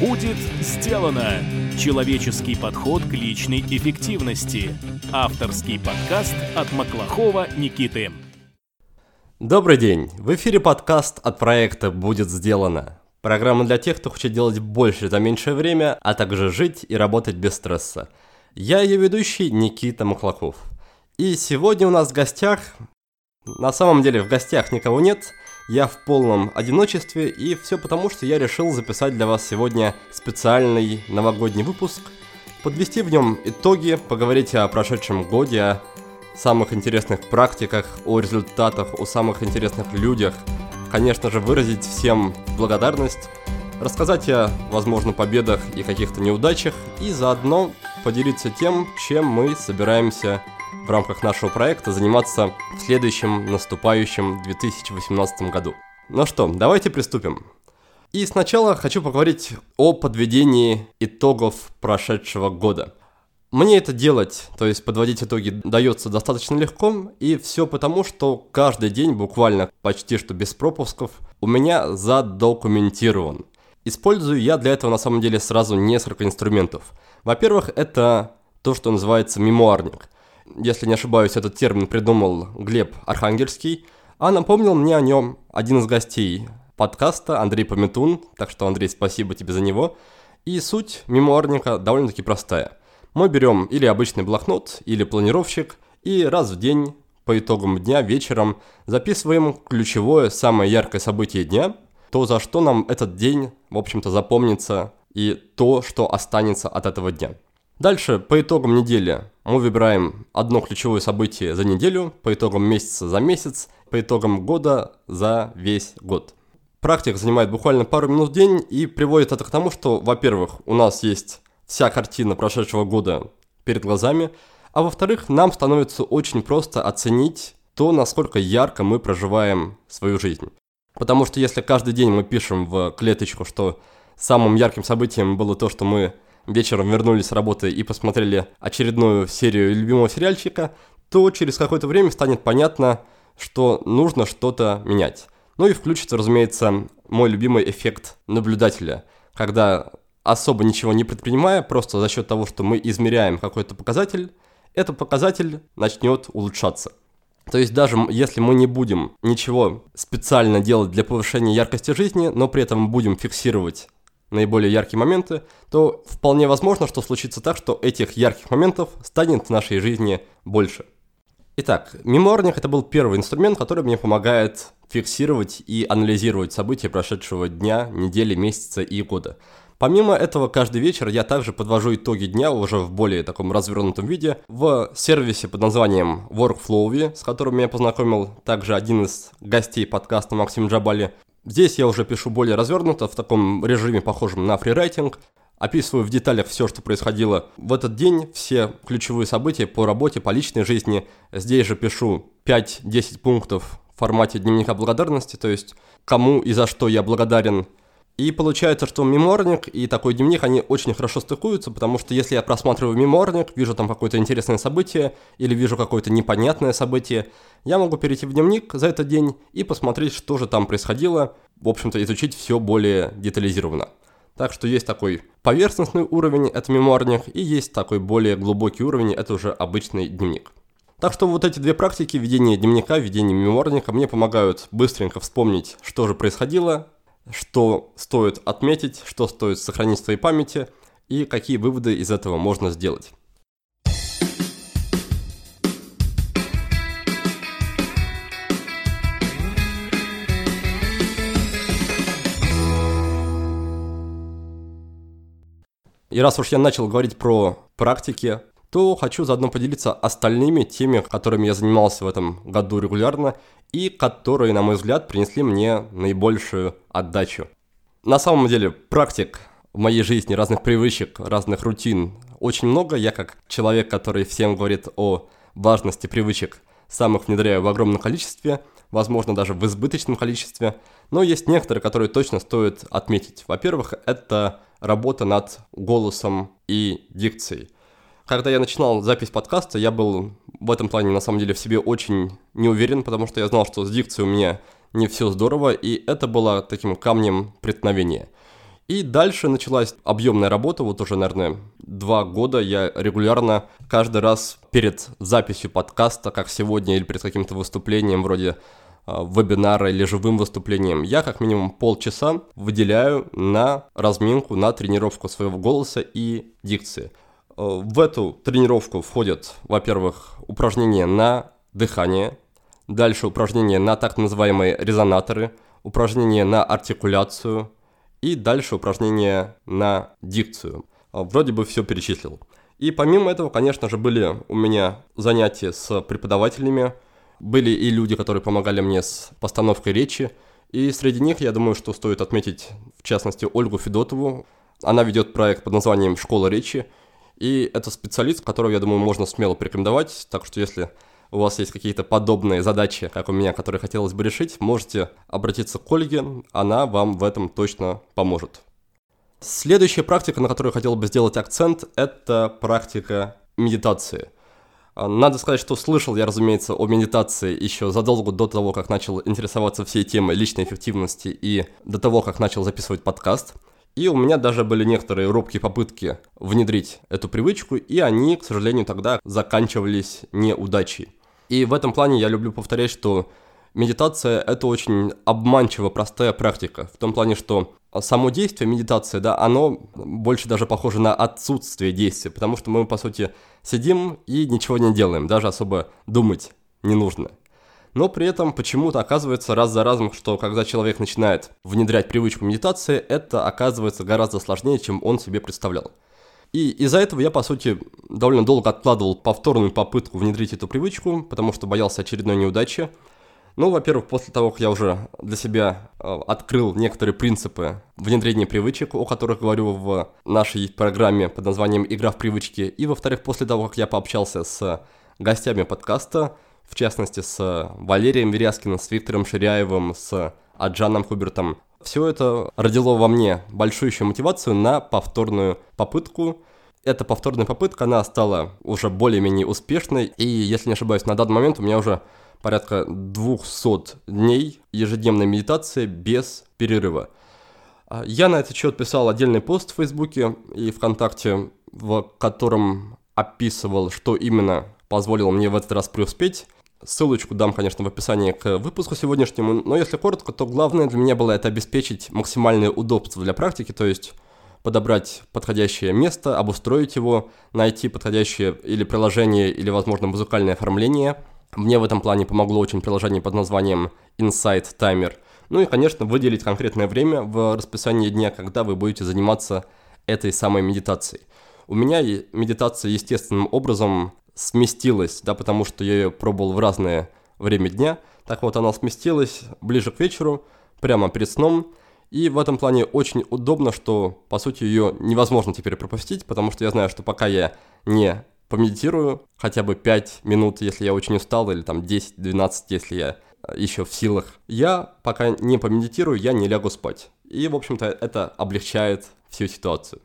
Будет сделано! Человеческий подход к личной эффективности. Авторский подкаст от Маклахова Никиты. Добрый день! В эфире подкаст от проекта «Будет сделано». Программа для тех, кто хочет делать больше за меньшее время, а также жить и работать без стресса. Я ее ведущий Никита Маклаков. И сегодня у нас в гостях... На самом деле в гостях никого нет, я в полном одиночестве, и все потому, что я решил записать для вас сегодня специальный новогодний выпуск, подвести в нем итоги, поговорить о прошедшем годе, о самых интересных практиках, о результатах, о самых интересных людях, конечно же, выразить всем благодарность, рассказать о, возможно, победах и каких-то неудачах, и заодно поделиться тем, чем мы собираемся в рамках нашего проекта заниматься в следующем наступающем 2018 году. Ну что, давайте приступим. И сначала хочу поговорить о подведении итогов прошедшего года. Мне это делать, то есть подводить итоги, дается достаточно легко, и все потому, что каждый день, буквально почти что без пропусков, у меня задокументирован. Использую я для этого на самом деле сразу несколько инструментов. Во-первых, это то, что называется мемуарник – если не ошибаюсь, этот термин придумал Глеб Архангельский, а напомнил мне о нем один из гостей подкаста, Андрей Пометун, так что, Андрей, спасибо тебе за него. И суть мемуарника довольно-таки простая. Мы берем или обычный блокнот, или планировщик, и раз в день по итогам дня вечером записываем ключевое, самое яркое событие дня, то, за что нам этот день, в общем-то, запомнится, и то, что останется от этого дня. Дальше, по итогам недели, мы выбираем одно ключевое событие за неделю, по итогам месяца за месяц, по итогам года за весь год. Практика занимает буквально пару минут в день и приводит это к тому, что, во-первых, у нас есть вся картина прошедшего года перед глазами, а во-вторых, нам становится очень просто оценить то, насколько ярко мы проживаем свою жизнь. Потому что если каждый день мы пишем в клеточку, что самым ярким событием было то, что мы вечером вернулись с работы и посмотрели очередную серию любимого сериальчика, то через какое-то время станет понятно, что нужно что-то менять. Ну и включится, разумеется, мой любимый эффект наблюдателя, когда особо ничего не предпринимая, просто за счет того, что мы измеряем какой-то показатель, этот показатель начнет улучшаться. То есть даже если мы не будем ничего специально делать для повышения яркости жизни, но при этом будем фиксировать наиболее яркие моменты, то вполне возможно, что случится так, что этих ярких моментов станет в нашей жизни больше. Итак, мемуарник это был первый инструмент, который мне помогает фиксировать и анализировать события прошедшего дня, недели, месяца и года. Помимо этого, каждый вечер я также подвожу итоги дня уже в более таком развернутом виде в сервисе под названием Workflowy, с которым меня познакомил также один из гостей подкаста Максим Джабали. Здесь я уже пишу более развернуто, в таком режиме, похожем на фрирайтинг. Описываю в деталях все, что происходило в этот день, все ключевые события по работе, по личной жизни. Здесь же пишу 5-10 пунктов в формате дневника благодарности, то есть кому и за что я благодарен и получается, что меморник и такой дневник, они очень хорошо стыкуются, потому что если я просматриваю меморник, вижу там какое-то интересное событие или вижу какое-то непонятное событие, я могу перейти в дневник за этот день и посмотреть, что же там происходило, в общем-то изучить все более детализированно. Так что есть такой поверхностный уровень, это мемуарник, и есть такой более глубокий уровень, это уже обычный дневник. Так что вот эти две практики, ведение дневника, ведение мемуарника, мне помогают быстренько вспомнить, что же происходило, что стоит отметить, что стоит сохранить в своей памяти и какие выводы из этого можно сделать. И раз уж я начал говорить про практики, то хочу заодно поделиться остальными теми, которыми я занимался в этом году регулярно и которые, на мой взгляд, принесли мне наибольшую отдачу. На самом деле, практик в моей жизни, разных привычек, разных рутин очень много. Я как человек, который всем говорит о важности привычек, сам их внедряю в огромном количестве, возможно, даже в избыточном количестве. Но есть некоторые, которые точно стоит отметить. Во-первых, это работа над голосом и дикцией – когда я начинал запись подкаста, я был в этом плане на самом деле в себе очень не уверен, потому что я знал, что с дикцией у меня не все здорово, и это было таким камнем преткновения. И дальше началась объемная работа, вот уже, наверное, два года я регулярно каждый раз перед записью подкаста, как сегодня, или перед каким-то выступлением вроде а, вебинара или живым выступлением, я как минимум полчаса выделяю на разминку, на тренировку своего голоса и дикции. А, в эту тренировку входят, во-первых, упражнения на дыхание, дальше упражнения на так называемые резонаторы, упражнения на артикуляцию и дальше упражнения на дикцию. А, вроде бы все перечислил. И помимо этого, конечно же, были у меня занятия с преподавателями, были и люди, которые помогали мне с постановкой речи. И среди них, я думаю, что стоит отметить, в частности, Ольгу Федотову. Она ведет проект под названием «Школа речи». И это специалист, которого, я думаю, можно смело порекомендовать. Так что если у вас есть какие-то подобные задачи, как у меня, которые хотелось бы решить, можете обратиться к Ольге, она вам в этом точно поможет. Следующая практика, на которую я хотел бы сделать акцент, это практика медитации – надо сказать, что слышал я, разумеется, о медитации еще задолго до того, как начал интересоваться всей темой личной эффективности и до того, как начал записывать подкаст. И у меня даже были некоторые робкие попытки внедрить эту привычку, и они, к сожалению, тогда заканчивались неудачей. И в этом плане я люблю повторять, что медитация – это очень обманчиво простая практика. В том плане, что само действие медитации, да, оно больше даже похоже на отсутствие действия, потому что мы, по сути, сидим и ничего не делаем, даже особо думать не нужно. Но при этом почему-то оказывается раз за разом, что когда человек начинает внедрять привычку медитации, это оказывается гораздо сложнее, чем он себе представлял. И из-за этого я, по сути, довольно долго откладывал повторную попытку внедрить эту привычку, потому что боялся очередной неудачи. Ну, во-первых, после того, как я уже для себя э, открыл некоторые принципы внедрения привычек, о которых говорю в нашей программе под названием «Игра в привычки», и, во-вторых, после того, как я пообщался с гостями подкаста, в частности, с Валерием Веряскиным, с Виктором Ширяевым, с Аджаном Хубертом, все это родило во мне большую еще мотивацию на повторную попытку. Эта повторная попытка, она стала уже более-менее успешной, и, если не ошибаюсь, на данный момент у меня уже порядка 200 дней ежедневной медитации без перерыва. Я на этот счет писал отдельный пост в Фейсбуке и ВКонтакте, в котором описывал, что именно позволило мне в этот раз преуспеть. Ссылочку дам, конечно, в описании к выпуску сегодняшнему, но если коротко, то главное для меня было это обеспечить максимальное удобство для практики, то есть подобрать подходящее место, обустроить его, найти подходящее или приложение, или, возможно, музыкальное оформление – мне в этом плане помогло очень приложение под названием Insight Timer. Ну и, конечно, выделить конкретное время в расписании дня, когда вы будете заниматься этой самой медитацией. У меня медитация естественным образом сместилась, да, потому что я ее пробовал в разное время дня. Так вот, она сместилась ближе к вечеру, прямо перед сном. И в этом плане очень удобно, что, по сути, ее невозможно теперь пропустить, потому что я знаю, что пока я не помедитирую хотя бы 5 минут, если я очень устал, или там 10-12, если я э, еще в силах. Я пока не помедитирую, я не лягу спать. И, в общем-то, это облегчает всю ситуацию.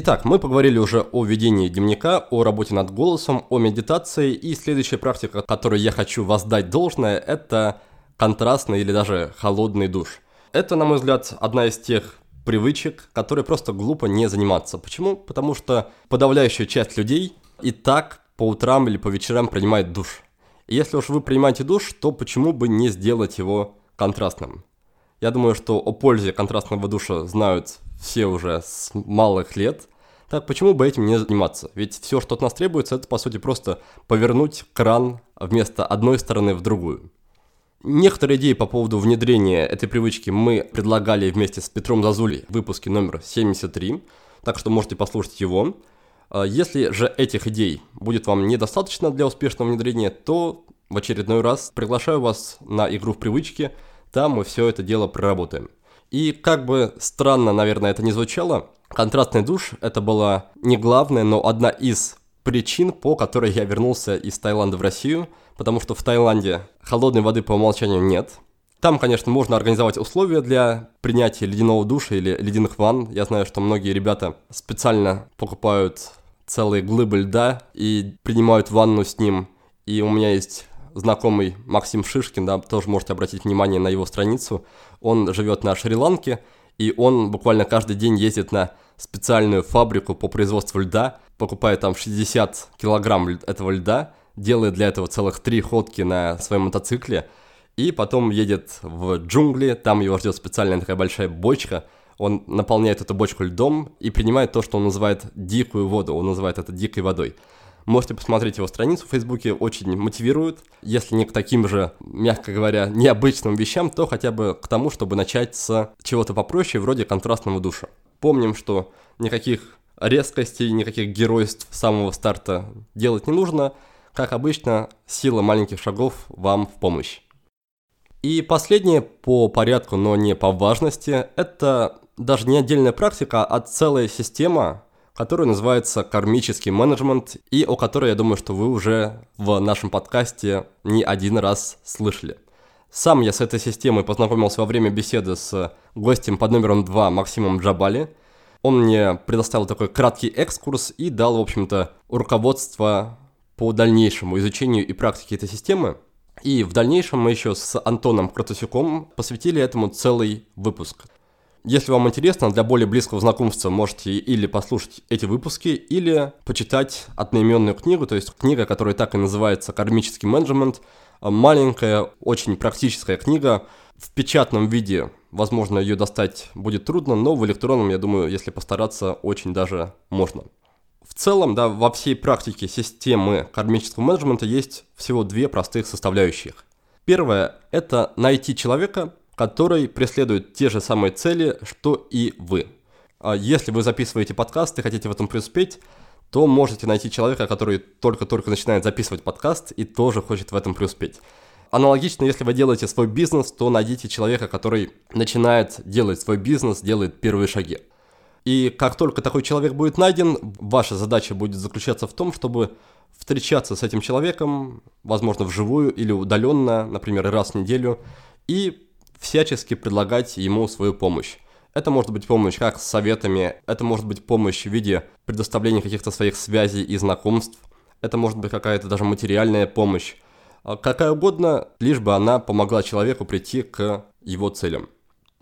Итак, мы поговорили уже о ведении дневника, о работе над голосом, о медитации, и следующая практика, которой я хочу воздать должное, это контрастный или даже холодный душ. Это, на мой взгляд, одна из тех привычек, которые просто глупо не заниматься. Почему? Потому что подавляющая часть людей и так по утрам или по вечерам принимает душ. И если уж вы принимаете душ, то почему бы не сделать его контрастным? Я думаю, что о пользе контрастного душа знают все уже с малых лет. Так почему бы этим не заниматься? Ведь все, что от нас требуется, это по сути просто повернуть кран вместо одной стороны в другую. Некоторые идеи по поводу внедрения этой привычки мы предлагали вместе с Петром Зазулей в выпуске номер 73, так что можете послушать его. А, если же этих идей будет вам недостаточно для успешного внедрения, то в очередной раз приглашаю вас на игру в привычки, там мы все это дело проработаем. И как бы странно, наверное, это не звучало, контрастный душ это была не главная, но одна из причин, по которой я вернулся из Таиланда в Россию – потому что в Таиланде холодной воды по умолчанию нет. Там, конечно, можно организовать условия для принятия ледяного душа или ледяных ванн. Я знаю, что многие ребята специально покупают целые глыбы льда и принимают ванну с ним. И у меня есть знакомый Максим Шишкин, да, тоже можете обратить внимание на его страницу. Он живет на Шри-Ланке, и он буквально каждый день ездит на специальную фабрику по производству льда, покупает там 60 килограмм этого льда, делает для этого целых три ходки на своем мотоцикле, и потом едет в джунгли, там его ждет специальная такая большая бочка, он наполняет эту бочку льдом и принимает то, что он называет дикую воду, он называет это дикой водой. Можете посмотреть его страницу в Фейсбуке, очень мотивирует. Если не к таким же, мягко говоря, необычным вещам, то хотя бы к тому, чтобы начать с чего-то попроще, вроде контрастного душа. Помним, что никаких резкостей, никаких геройств с самого старта делать не нужно. Как обычно, сила маленьких шагов вам в помощь. И последнее по порядку, но не по важности, это даже не отдельная практика, а целая система, которая называется кармический менеджмент, и о которой я думаю, что вы уже в нашем подкасте не один раз слышали. Сам я с этой системой познакомился во время беседы с гостем под номером 2 Максимом Джабали. Он мне предоставил такой краткий экскурс и дал, в общем-то, руководство по дальнейшему изучению и практике этой системы. И в дальнейшем мы еще с Антоном Кратусюком посвятили этому целый выпуск – если вам интересно, для более близкого знакомства можете или послушать эти выпуски, или почитать одноименную книгу, то есть книга, которая так и называется «Кармический менеджмент». Маленькая, очень практическая книга. В печатном виде, возможно, ее достать будет трудно, но в электронном, я думаю, если постараться, очень даже можно. В целом, да, во всей практике системы кармического менеджмента есть всего две простых составляющих. Первое – это найти человека, который преследует те же самые цели, что и вы. А если вы записываете подкаст и хотите в этом преуспеть, то можете найти человека, который только-только начинает записывать подкаст и тоже хочет в этом преуспеть. Аналогично, если вы делаете свой бизнес, то найдите человека, который начинает делать свой бизнес, делает первые шаги. И как только такой человек будет найден, ваша задача будет заключаться в том, чтобы встречаться с этим человеком, возможно, вживую или удаленно, например, раз в неделю, и всячески предлагать ему свою помощь. Это может быть помощь как с советами, это может быть помощь в виде предоставления каких-то своих связей и знакомств, это может быть какая-то даже материальная помощь, а какая угодно, лишь бы она помогла человеку прийти к его целям.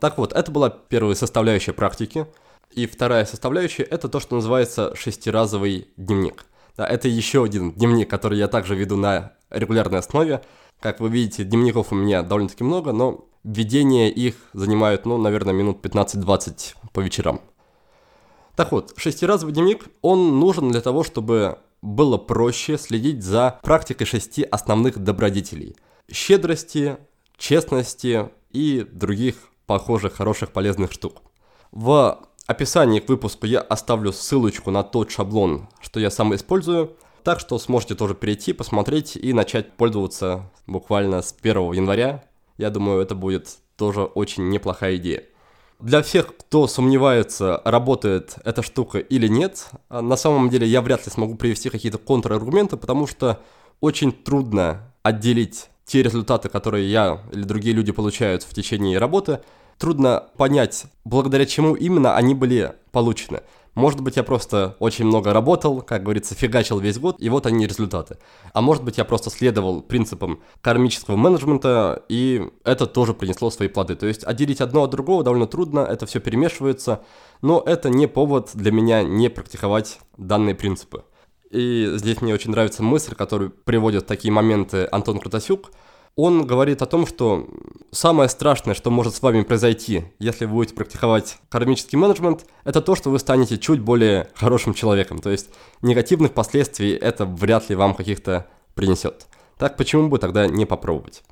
Так вот, это была первая составляющая практики. И вторая составляющая – это то, что называется шестиразовый дневник. Да, это еще один дневник, который я также веду на регулярной основе. Как вы видите, дневников у меня довольно-таки много, но Введение их занимает, ну, наверное, минут 15-20 по вечерам. Так вот, шестиразовый дневник, он нужен для того, чтобы было проще следить за практикой шести основных добродетелей. Щедрости, честности и других похожих, хороших, полезных штук. В описании к выпуску я оставлю ссылочку на тот шаблон, что я сам использую, так что сможете тоже перейти, посмотреть и начать пользоваться буквально с 1 января я думаю, это будет тоже очень неплохая идея. Для всех, кто сомневается, работает эта штука или нет, а, на самом деле я вряд ли смогу привести какие-то контраргументы, потому что очень трудно отделить те результаты, которые я или другие люди получают в течение работы, трудно понять, благодаря чему именно они были получены. Может быть, я просто очень много работал, как говорится, фигачил весь год, и вот они результаты. А может быть, я просто следовал принципам кармического менеджмента, и это тоже принесло свои плоды. То есть отделить одно от другого довольно трудно, это все перемешивается, но это не повод для меня не практиковать данные принципы. И здесь мне очень нравится мысль, которую приводит в такие моменты Антон Крутасюк – он говорит о том, что самое страшное, что может с вами произойти, если вы будете практиковать кармический менеджмент, это то, что вы станете чуть более хорошим человеком. То есть негативных последствий это вряд ли вам каких-то принесет. Так почему бы тогда не попробовать?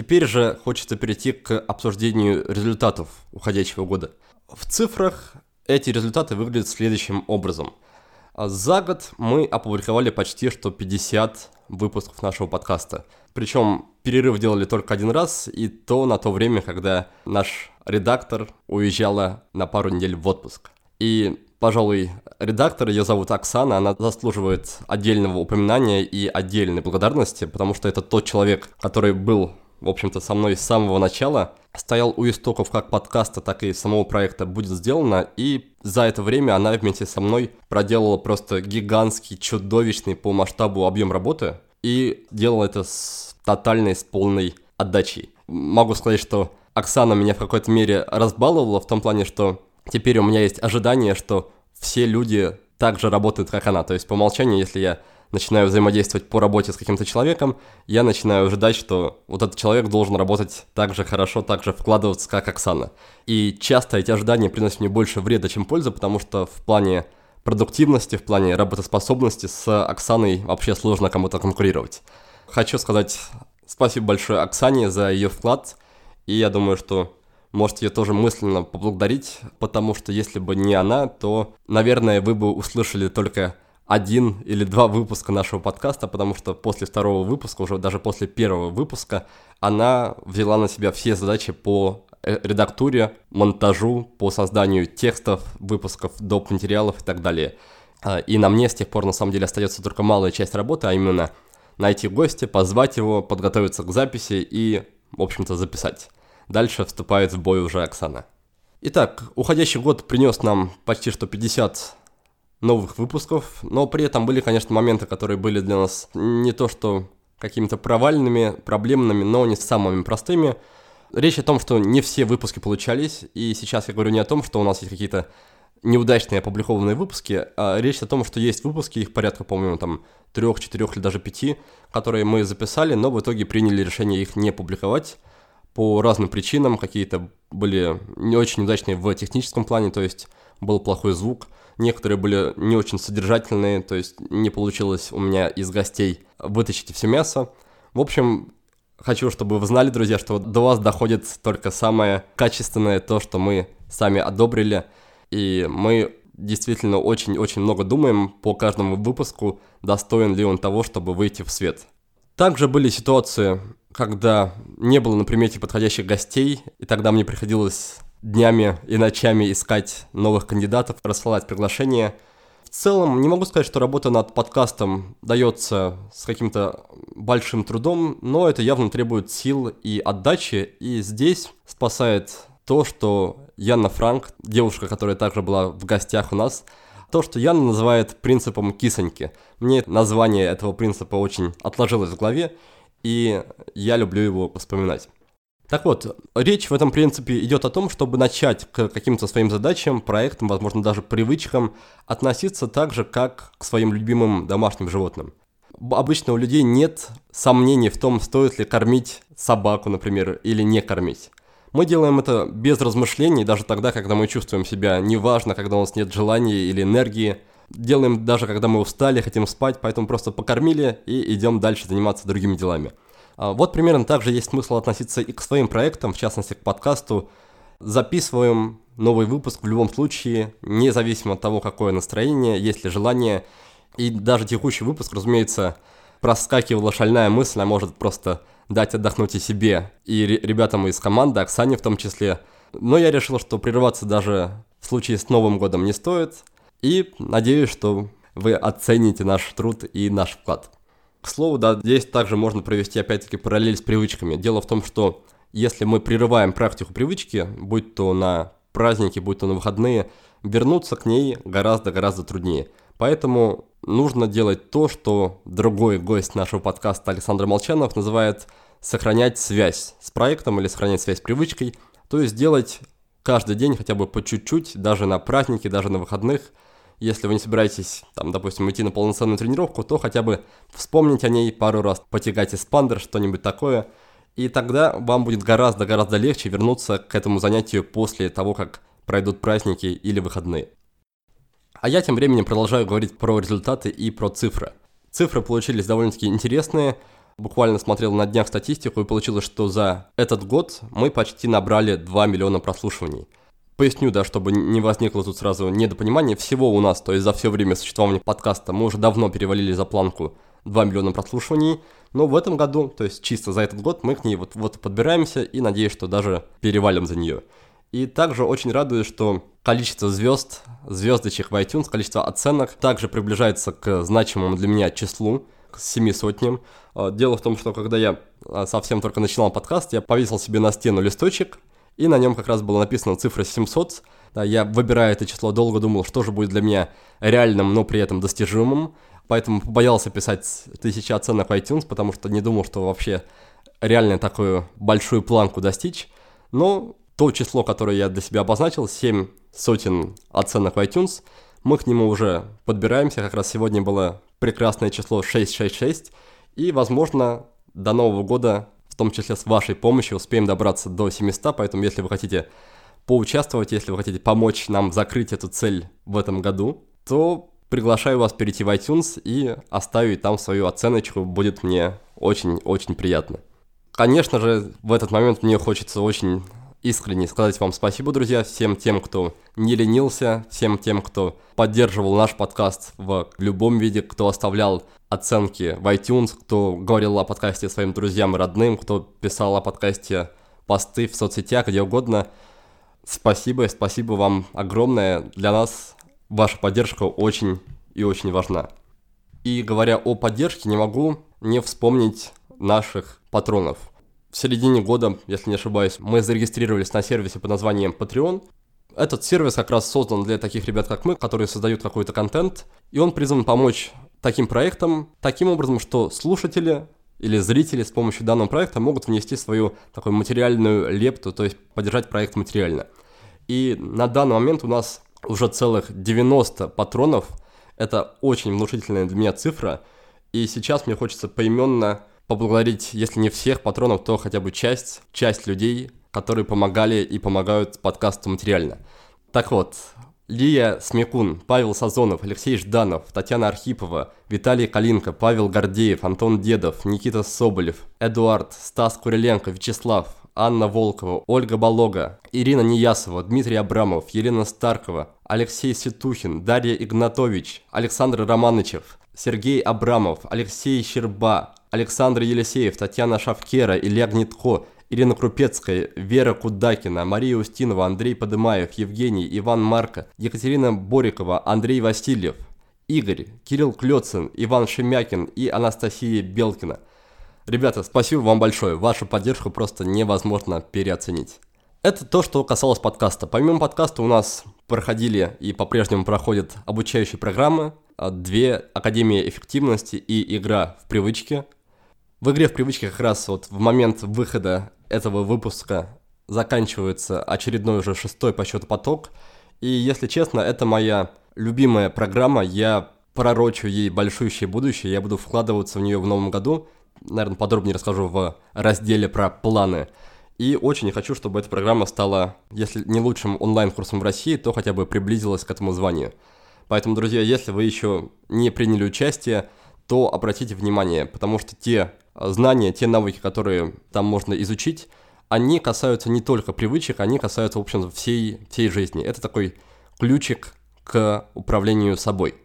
Теперь же хочется перейти к обсуждению результатов уходящего года. В цифрах эти результаты выглядят следующим образом. За год мы опубликовали почти что 50 выпусков нашего подкаста. Причем перерыв делали только один раз, и то на то время, когда наш редактор уезжала на пару недель в отпуск. И, пожалуй, редактор, ее зовут Оксана, она заслуживает отдельного упоминания и отдельной благодарности, потому что это тот человек, который был в общем-то, со мной с самого начала, стоял у истоков как подкаста, так и самого проекта «Будет сделано», и за это время она вместе со мной проделала просто гигантский, чудовищный по масштабу объем работы, и делала это с тотальной, с полной отдачей. Могу сказать, что Оксана меня в какой-то мере разбаловала в том плане, что теперь у меня есть ожидание, что все люди так же работают, как она. То есть по умолчанию, если я начинаю взаимодействовать по работе с каким-то человеком, я начинаю ожидать, что вот этот человек должен работать так же хорошо, так же вкладываться, как Оксана. И часто эти ожидания приносят мне больше вреда, чем пользы, потому что в плане продуктивности, в плане работоспособности с Оксаной вообще сложно кому-то конкурировать. Хочу сказать спасибо большое Оксане за ее вклад, и я думаю, что можете ее тоже мысленно поблагодарить, потому что если бы не она, то, наверное, вы бы услышали только один или два выпуска нашего подкаста, потому что после второго выпуска, уже даже после первого выпуска, она взяла на себя все задачи по э, редактуре, монтажу, по созданию текстов, выпусков, доп. материалов и так далее. А, и на мне с тех пор, на самом деле, остается только малая часть работы, а именно найти гостя, позвать его, подготовиться к записи и, в общем-то, записать. Дальше вступает в бой уже Оксана. Итак, уходящий год принес нам почти что 50 новых выпусков, но при этом были, конечно, моменты, которые были для нас не то что какими-то провальными, проблемными, но не самыми простыми. Речь о том, что не все выпуски получались, и сейчас я говорю не о том, что у нас есть какие-то неудачные опубликованные выпуски, а речь о том, что есть выпуски, их порядка, по-моему, там трех, четырех или даже пяти, которые мы записали, но в итоге приняли решение их не публиковать по разным причинам. Какие-то были не очень удачные в техническом плане, то есть был плохой звук – Некоторые были не очень содержательные, то есть не получилось у меня из гостей вытащить все мясо. В общем, хочу, чтобы вы знали, друзья, что до вас доходит только самое качественное, то, что мы сами одобрили. И мы действительно очень-очень много думаем по каждому выпуску, достоин ли он того, чтобы выйти в свет. Также были ситуации, когда не было на примете подходящих гостей, и тогда мне приходилось днями и ночами искать новых кандидатов, рассылать приглашения. В целом, не могу сказать, что работа над подкастом дается с каким-то большим трудом, но это явно требует сил и отдачи, и здесь спасает то, что Яна Франк, девушка, которая также была в гостях у нас, то, что Яна называет принципом кисоньки. Мне название этого принципа очень отложилось в голове, и я люблю его вспоминать. Так вот, речь в этом принципе идет о том, чтобы начать к каким-то своим задачам, проектам, возможно, даже привычкам относиться так же, как к своим любимым домашним животным. Обычно у людей нет сомнений в том, стоит ли кормить собаку, например, или не кормить. Мы делаем это без размышлений, даже тогда, когда мы чувствуем себя неважно, когда у нас нет желания или энергии. Делаем даже, когда мы устали, хотим спать, поэтому просто покормили и идем дальше заниматься другими делами. А, вот примерно так же есть смысл относиться и к своим проектам, в частности к подкасту. Записываем новый выпуск в любом случае, независимо от того, какое настроение, есть ли желание. И даже текущий выпуск, разумеется, проскакивала шальная мысль, а может просто дать отдохнуть и себе, и ребятам из команды, Оксане в том числе. Но я решил, что прерываться даже в случае с Новым годом не стоит. И надеюсь, что вы оцените наш труд и наш вклад. К слову, да, здесь также можно провести опять-таки параллель с привычками. Дело в том, что если мы прерываем практику привычки, будь то на праздники, будь то на выходные, вернуться к ней гораздо-гораздо труднее. Поэтому нужно делать то, что другой гость нашего подкаста Александр Молчанов называет сохранять связь с проектом или сохранять связь с привычкой, то есть делать каждый день хотя бы по чуть-чуть, даже на праздники, даже на выходных – если вы не собираетесь, там, допустим, идти на полноценную тренировку, то хотя бы вспомнить о ней пару раз, потягать эспандер, что-нибудь такое, и тогда вам будет гораздо-гораздо легче вернуться к этому занятию после того, как пройдут праздники или выходные. А я тем временем продолжаю говорить про результаты и про цифры. Цифры получились довольно-таки интересные. Буквально смотрел на днях статистику и получилось, что за этот год мы почти набрали 2 миллиона прослушиваний – Поясню, да, чтобы не возникло тут сразу недопонимания. Всего у нас, то есть за все время существования подкаста, мы уже давно перевалили за планку 2 миллиона прослушиваний. Но в этом году, то есть чисто за этот год, мы к ней вот, вот подбираемся и надеюсь, что даже перевалим за нее. И также очень радует, что количество звезд, звездочек в iTunes, количество оценок также приближается к значимому для меня числу. к семи сотням. А, дело в том, что когда я а, совсем только начинал подкаст, я повесил себе на стену листочек, и на нем как раз была написана цифра 700. Да, я, выбирая это число, долго думал, что же будет для меня реальным, но при этом достижимым. Поэтому побоялся писать тысячи оценок в iTunes, потому что не думал, что вообще реально такую большую планку достичь. Но то число, которое я для себя обозначил, 7 сотен оценок в iTunes, мы к нему уже подбираемся. Как раз сегодня было прекрасное число 666. И, возможно, до Нового года, том числе с вашей помощью, успеем добраться до 700. Поэтому, если вы хотите поучаствовать, если вы хотите помочь нам закрыть эту цель в этом году, то приглашаю вас перейти в iTunes и оставить там свою оценочку. Будет мне очень-очень приятно. Конечно же, в этот момент мне хочется очень искренне сказать вам спасибо, друзья, всем тем, кто не ленился, всем тем, кто поддерживал наш подкаст в любом виде, кто оставлял оценки в iTunes, кто говорил о подкасте своим друзьям и родным, кто писал о подкасте посты в соцсетях, где угодно. Спасибо, спасибо вам огромное. Для нас ваша поддержка очень и очень важна. И говоря о поддержке, не могу не вспомнить наших патронов. В середине года, если не ошибаюсь, мы зарегистрировались на сервисе под названием Patreon. Этот сервис как раз создан для таких ребят, как мы, которые создают какой-то контент, и он призван помочь таким проектам таким образом, что слушатели или зрители с помощью данного проекта могут внести свою такую материальную лепту, то есть поддержать проект материально. И на данный момент у нас уже целых 90 патронов. Это очень внушительная для меня цифра. И сейчас мне хочется поименно поблагодарить, если не всех патронов, то хотя бы часть, часть людей, которые помогали и помогают подкасту материально. Так вот, Лия Смекун, Павел Сазонов, Алексей Жданов, Татьяна Архипова, Виталий Калинко, Павел Гордеев, Антон Дедов, Никита Соболев, Эдуард, Стас Куриленко, Вячеслав, Анна Волкова, Ольга Болога, Ирина Неясова, Дмитрий Абрамов, Елена Старкова, Алексей Ситухин, Дарья Игнатович, Александр Романычев, Сергей Абрамов, Алексей Щерба, Александр Елисеев, Татьяна Шавкера, Илья Гнитко, Ирина Крупецкая, Вера Кудакина, Мария Устинова, Андрей Подымаев, Евгений, Иван Марко, Екатерина Борикова, Андрей Васильев, Игорь, Кирилл Клёцин, Иван Шемякин и Анастасия Белкина. Ребята, спасибо вам большое, вашу поддержку просто невозможно переоценить. Это то, что касалось подкаста. Помимо подкаста у нас проходили и по-прежнему проходят обучающие программы, а, две Академии эффективности и игра в привычке – в игре в привычке как раз вот в момент выхода этого выпуска заканчивается очередной уже шестой по счету поток. И если честно, это моя любимая программа. Я пророчу ей большущее будущее. Я буду вкладываться в нее в новом году. Наверное, подробнее расскажу в разделе про планы. И очень хочу, чтобы эта программа стала, если не лучшим онлайн-курсом в России, то хотя бы приблизилась к этому званию. Поэтому, друзья, если вы еще не приняли участие, то обратите внимание, потому что те знания, те навыки, которые там можно изучить, они касаются не только привычек, они касаются, в общем, всей, всей жизни. Это такой ключик к управлению собой.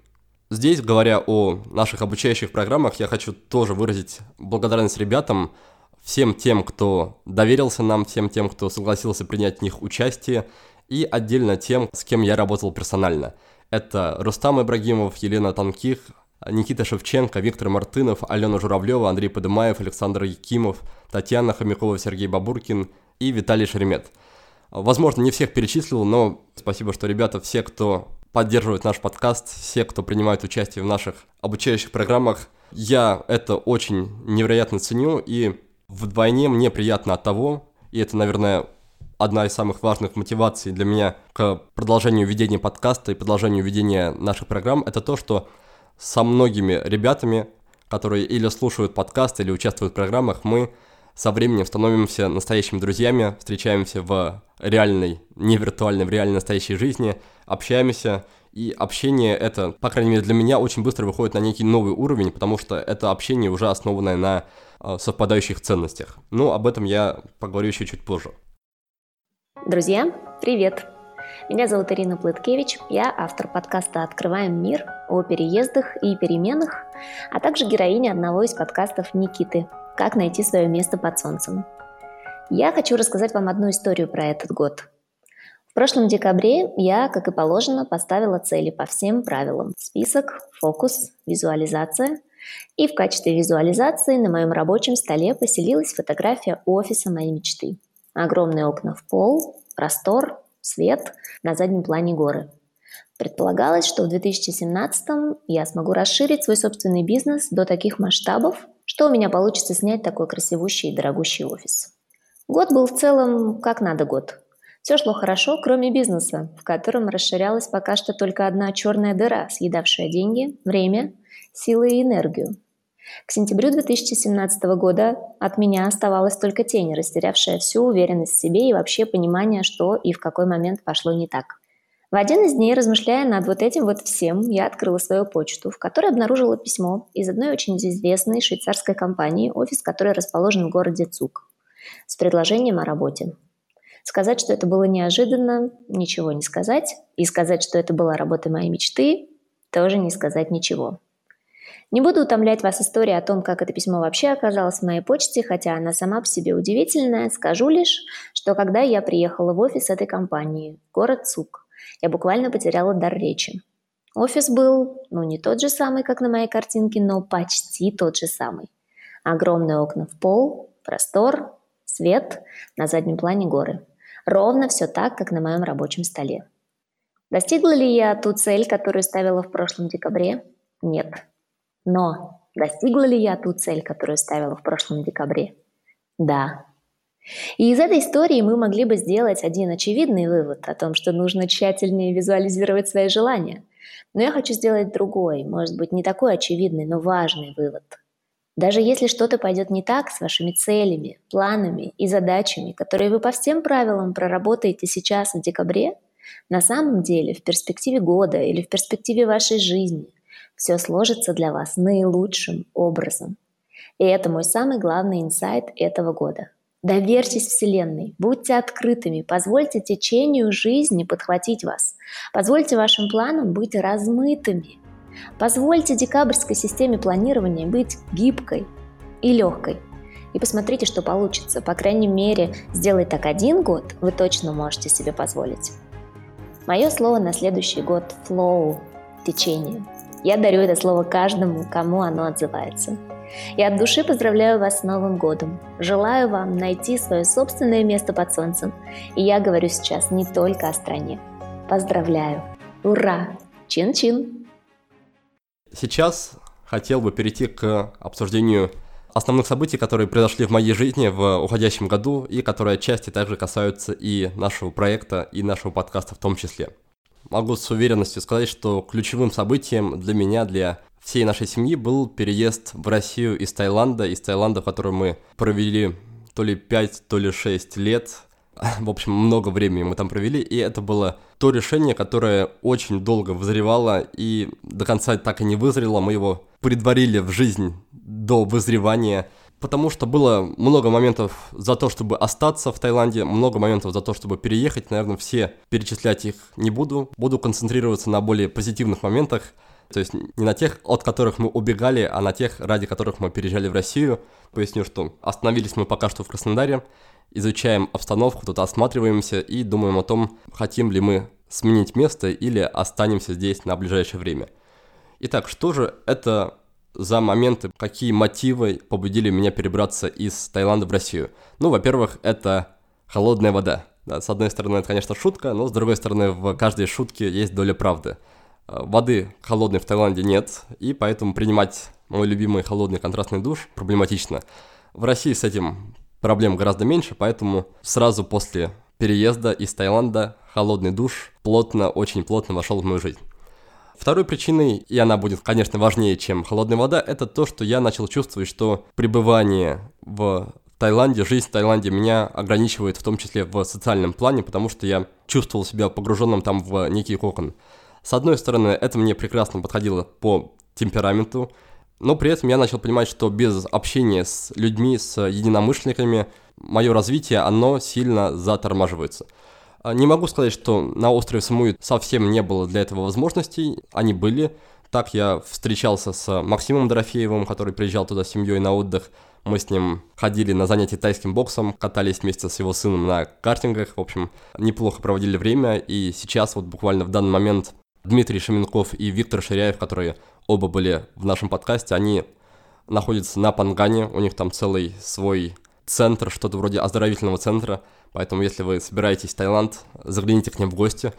Здесь, говоря о наших обучающих программах, я хочу тоже выразить благодарность ребятам, всем тем, кто доверился нам, всем тем, кто согласился принять в них участие, и отдельно тем, с кем я работал персонально. Это Рустам Ибрагимов, Елена Танких, Никита Шевченко, Виктор Мартынов, Алена Журавлева, Андрей Подымаев, Александр Якимов, Татьяна Хомякова, Сергей Бабуркин и Виталий Шеремет. Возможно, не всех перечислил, но спасибо, что ребята, все, кто поддерживает наш подкаст, все, кто принимает участие в наших обучающих программах, я это очень невероятно ценю, и вдвойне мне приятно от того, и это, наверное, одна из самых важных мотиваций для меня к продолжению ведения подкаста и продолжению ведения наших программ, это то, что со многими ребятами, которые или слушают подкаст, или участвуют в программах, мы со временем становимся настоящими друзьями, встречаемся в реальной, не виртуальной, в реальной настоящей жизни, общаемся, и общение это, по крайней мере для меня, очень быстро выходит на некий новый уровень, потому что это общение уже основанное на э, совпадающих ценностях. Но об этом я поговорю еще чуть позже. Друзья, привет! Меня зовут Ирина Плыткевич, я автор подкаста «Открываем мир» о переездах и переменах, а также героиня одного из подкастов Никиты «Как найти свое место под солнцем». Я хочу рассказать вам одну историю про этот год. В прошлом декабре я, как и положено, поставила цели по всем правилам. Список, фокус, визуализация. И в качестве визуализации на моем рабочем столе поселилась фотография офиса моей мечты. Огромные окна в пол, простор, свет, на заднем плане горы. Предполагалось, что в 2017 я смогу расширить свой собственный бизнес до таких масштабов, что у меня получится снять такой красивущий и дорогущий офис. Год был в целом как надо год. Все шло хорошо, кроме бизнеса, в котором расширялась пока что только одна черная дыра, съедавшая деньги, время, силы и энергию. К сентябрю 2017 года от меня оставалась только тень, растерявшая всю уверенность в себе и вообще понимание, что и в какой момент пошло не так. В один из дней, размышляя над вот этим вот всем, я открыла свою почту, в которой обнаружила письмо из одной очень известной швейцарской компании, офис которой расположен в городе Цук, с предложением о работе. Сказать, что это было неожиданно, ничего не сказать. И сказать, что это была работа моей мечты, тоже не сказать ничего. Не буду утомлять вас историей о том, как это письмо вообще оказалось в моей почте, хотя она сама по себе удивительная. Скажу лишь, что когда я приехала в офис этой компании, город Цук, я буквально потеряла дар речи. Офис был, ну, не тот же самый, как на моей картинке, но почти тот же самый. Огромные окна в пол, простор, свет, на заднем плане горы. Ровно все так, как на моем рабочем столе. Достигла ли я ту цель, которую ставила в прошлом декабре? Нет. Но достигла ли я ту цель, которую ставила в прошлом декабре? Да. И из этой истории мы могли бы сделать один очевидный вывод о том, что нужно тщательнее визуализировать свои желания. Но я хочу сделать другой, может быть, не такой очевидный, но важный вывод – даже если что-то пойдет не так с вашими целями, планами и задачами, которые вы по всем правилам проработаете сейчас в декабре, на самом деле в перспективе года или в перспективе вашей жизни все сложится для вас наилучшим образом. И это мой самый главный инсайт этого года. Доверьтесь Вселенной, будьте открытыми, позвольте течению жизни подхватить вас, позвольте вашим планам быть размытыми – Позвольте декабрьской системе планирования быть гибкой и легкой. И посмотрите, что получится. По крайней мере, сделать так один год вы точно можете себе позволить. Мое слово на следующий год – flow, течение. Я дарю это слово каждому, кому оно отзывается. Я от души поздравляю вас с Новым годом. Желаю вам найти свое собственное место под солнцем. И я говорю сейчас не только о стране. Поздравляю! Ура! Чин-чин! Сейчас хотел бы перейти к обсуждению основных событий, которые произошли в моей жизни в уходящем году и которые отчасти также касаются и нашего проекта, и нашего подкаста в том числе. Могу с уверенностью сказать, что ключевым событием для меня, для всей нашей семьи был переезд в Россию из Таиланда, из Таиланда, в котором мы провели то ли 5, то ли 6 лет, В общем, много времени мы там провели, и это было то решение, которое очень долго вызревало и до конца так и не вызрело. Мы его предварили в жизнь до вызревания, потому что было много моментов за то, чтобы остаться в Таиланде, много моментов за то, чтобы переехать. Наверное, все перечислять их не буду. Буду концентрироваться на более позитивных моментах, то есть не на тех, от которых мы убегали, а на тех, ради которых мы переезжали в Россию. Поясню, что остановились мы пока что в Краснодаре, изучаем обстановку, тут осматриваемся и думаем о том, хотим ли мы сменить место или останемся здесь на ближайшее время. Итак, что же это за моменты, какие мотивы побудили меня перебраться из Таиланда в Россию? Ну, во-первых, это холодная вода. Да, с одной стороны, это, конечно, шутка, но с другой стороны, в каждой шутке есть доля правды. Э, воды холодной в Таиланде нет, и поэтому принимать мой любимый холодный контрастный душ проблематично. В России с этим проблем гораздо меньше, поэтому сразу после переезда из Таиланда холодный душ плотно, очень плотно вошел в мою жизнь. Второй причиной, и она будет, конечно, важнее, чем холодная вода, это то, что я начал чувствовать, что пребывание в Таиланде, жизнь в Таиланде меня ограничивает в том числе в социальном плане, потому что я чувствовал себя погруженным там в некий кокон. С одной стороны, это мне прекрасно подходило по темпераменту, но при этом я начал понимать, что без общения с людьми, с единомышленниками, мое развитие, оно сильно затормаживается. А, не могу сказать, что на острове Самуи совсем не было для этого возможностей, они были. Так я встречался с Максимом Дорофеевым, который приезжал туда с семьей на отдых. Мы с ним ходили на занятия тайским боксом, катались вместе с его сыном на картингах. В общем, неплохо проводили время. И сейчас вот буквально в данный момент Дмитрий Шеменков и Виктор Ширяев, которые оба были в нашем подкасте, они находится на Пангане, у них там целый свой центр, что-то вроде оздоровительного центра, поэтому если вы собираетесь в Таиланд, загляните к ним в гости.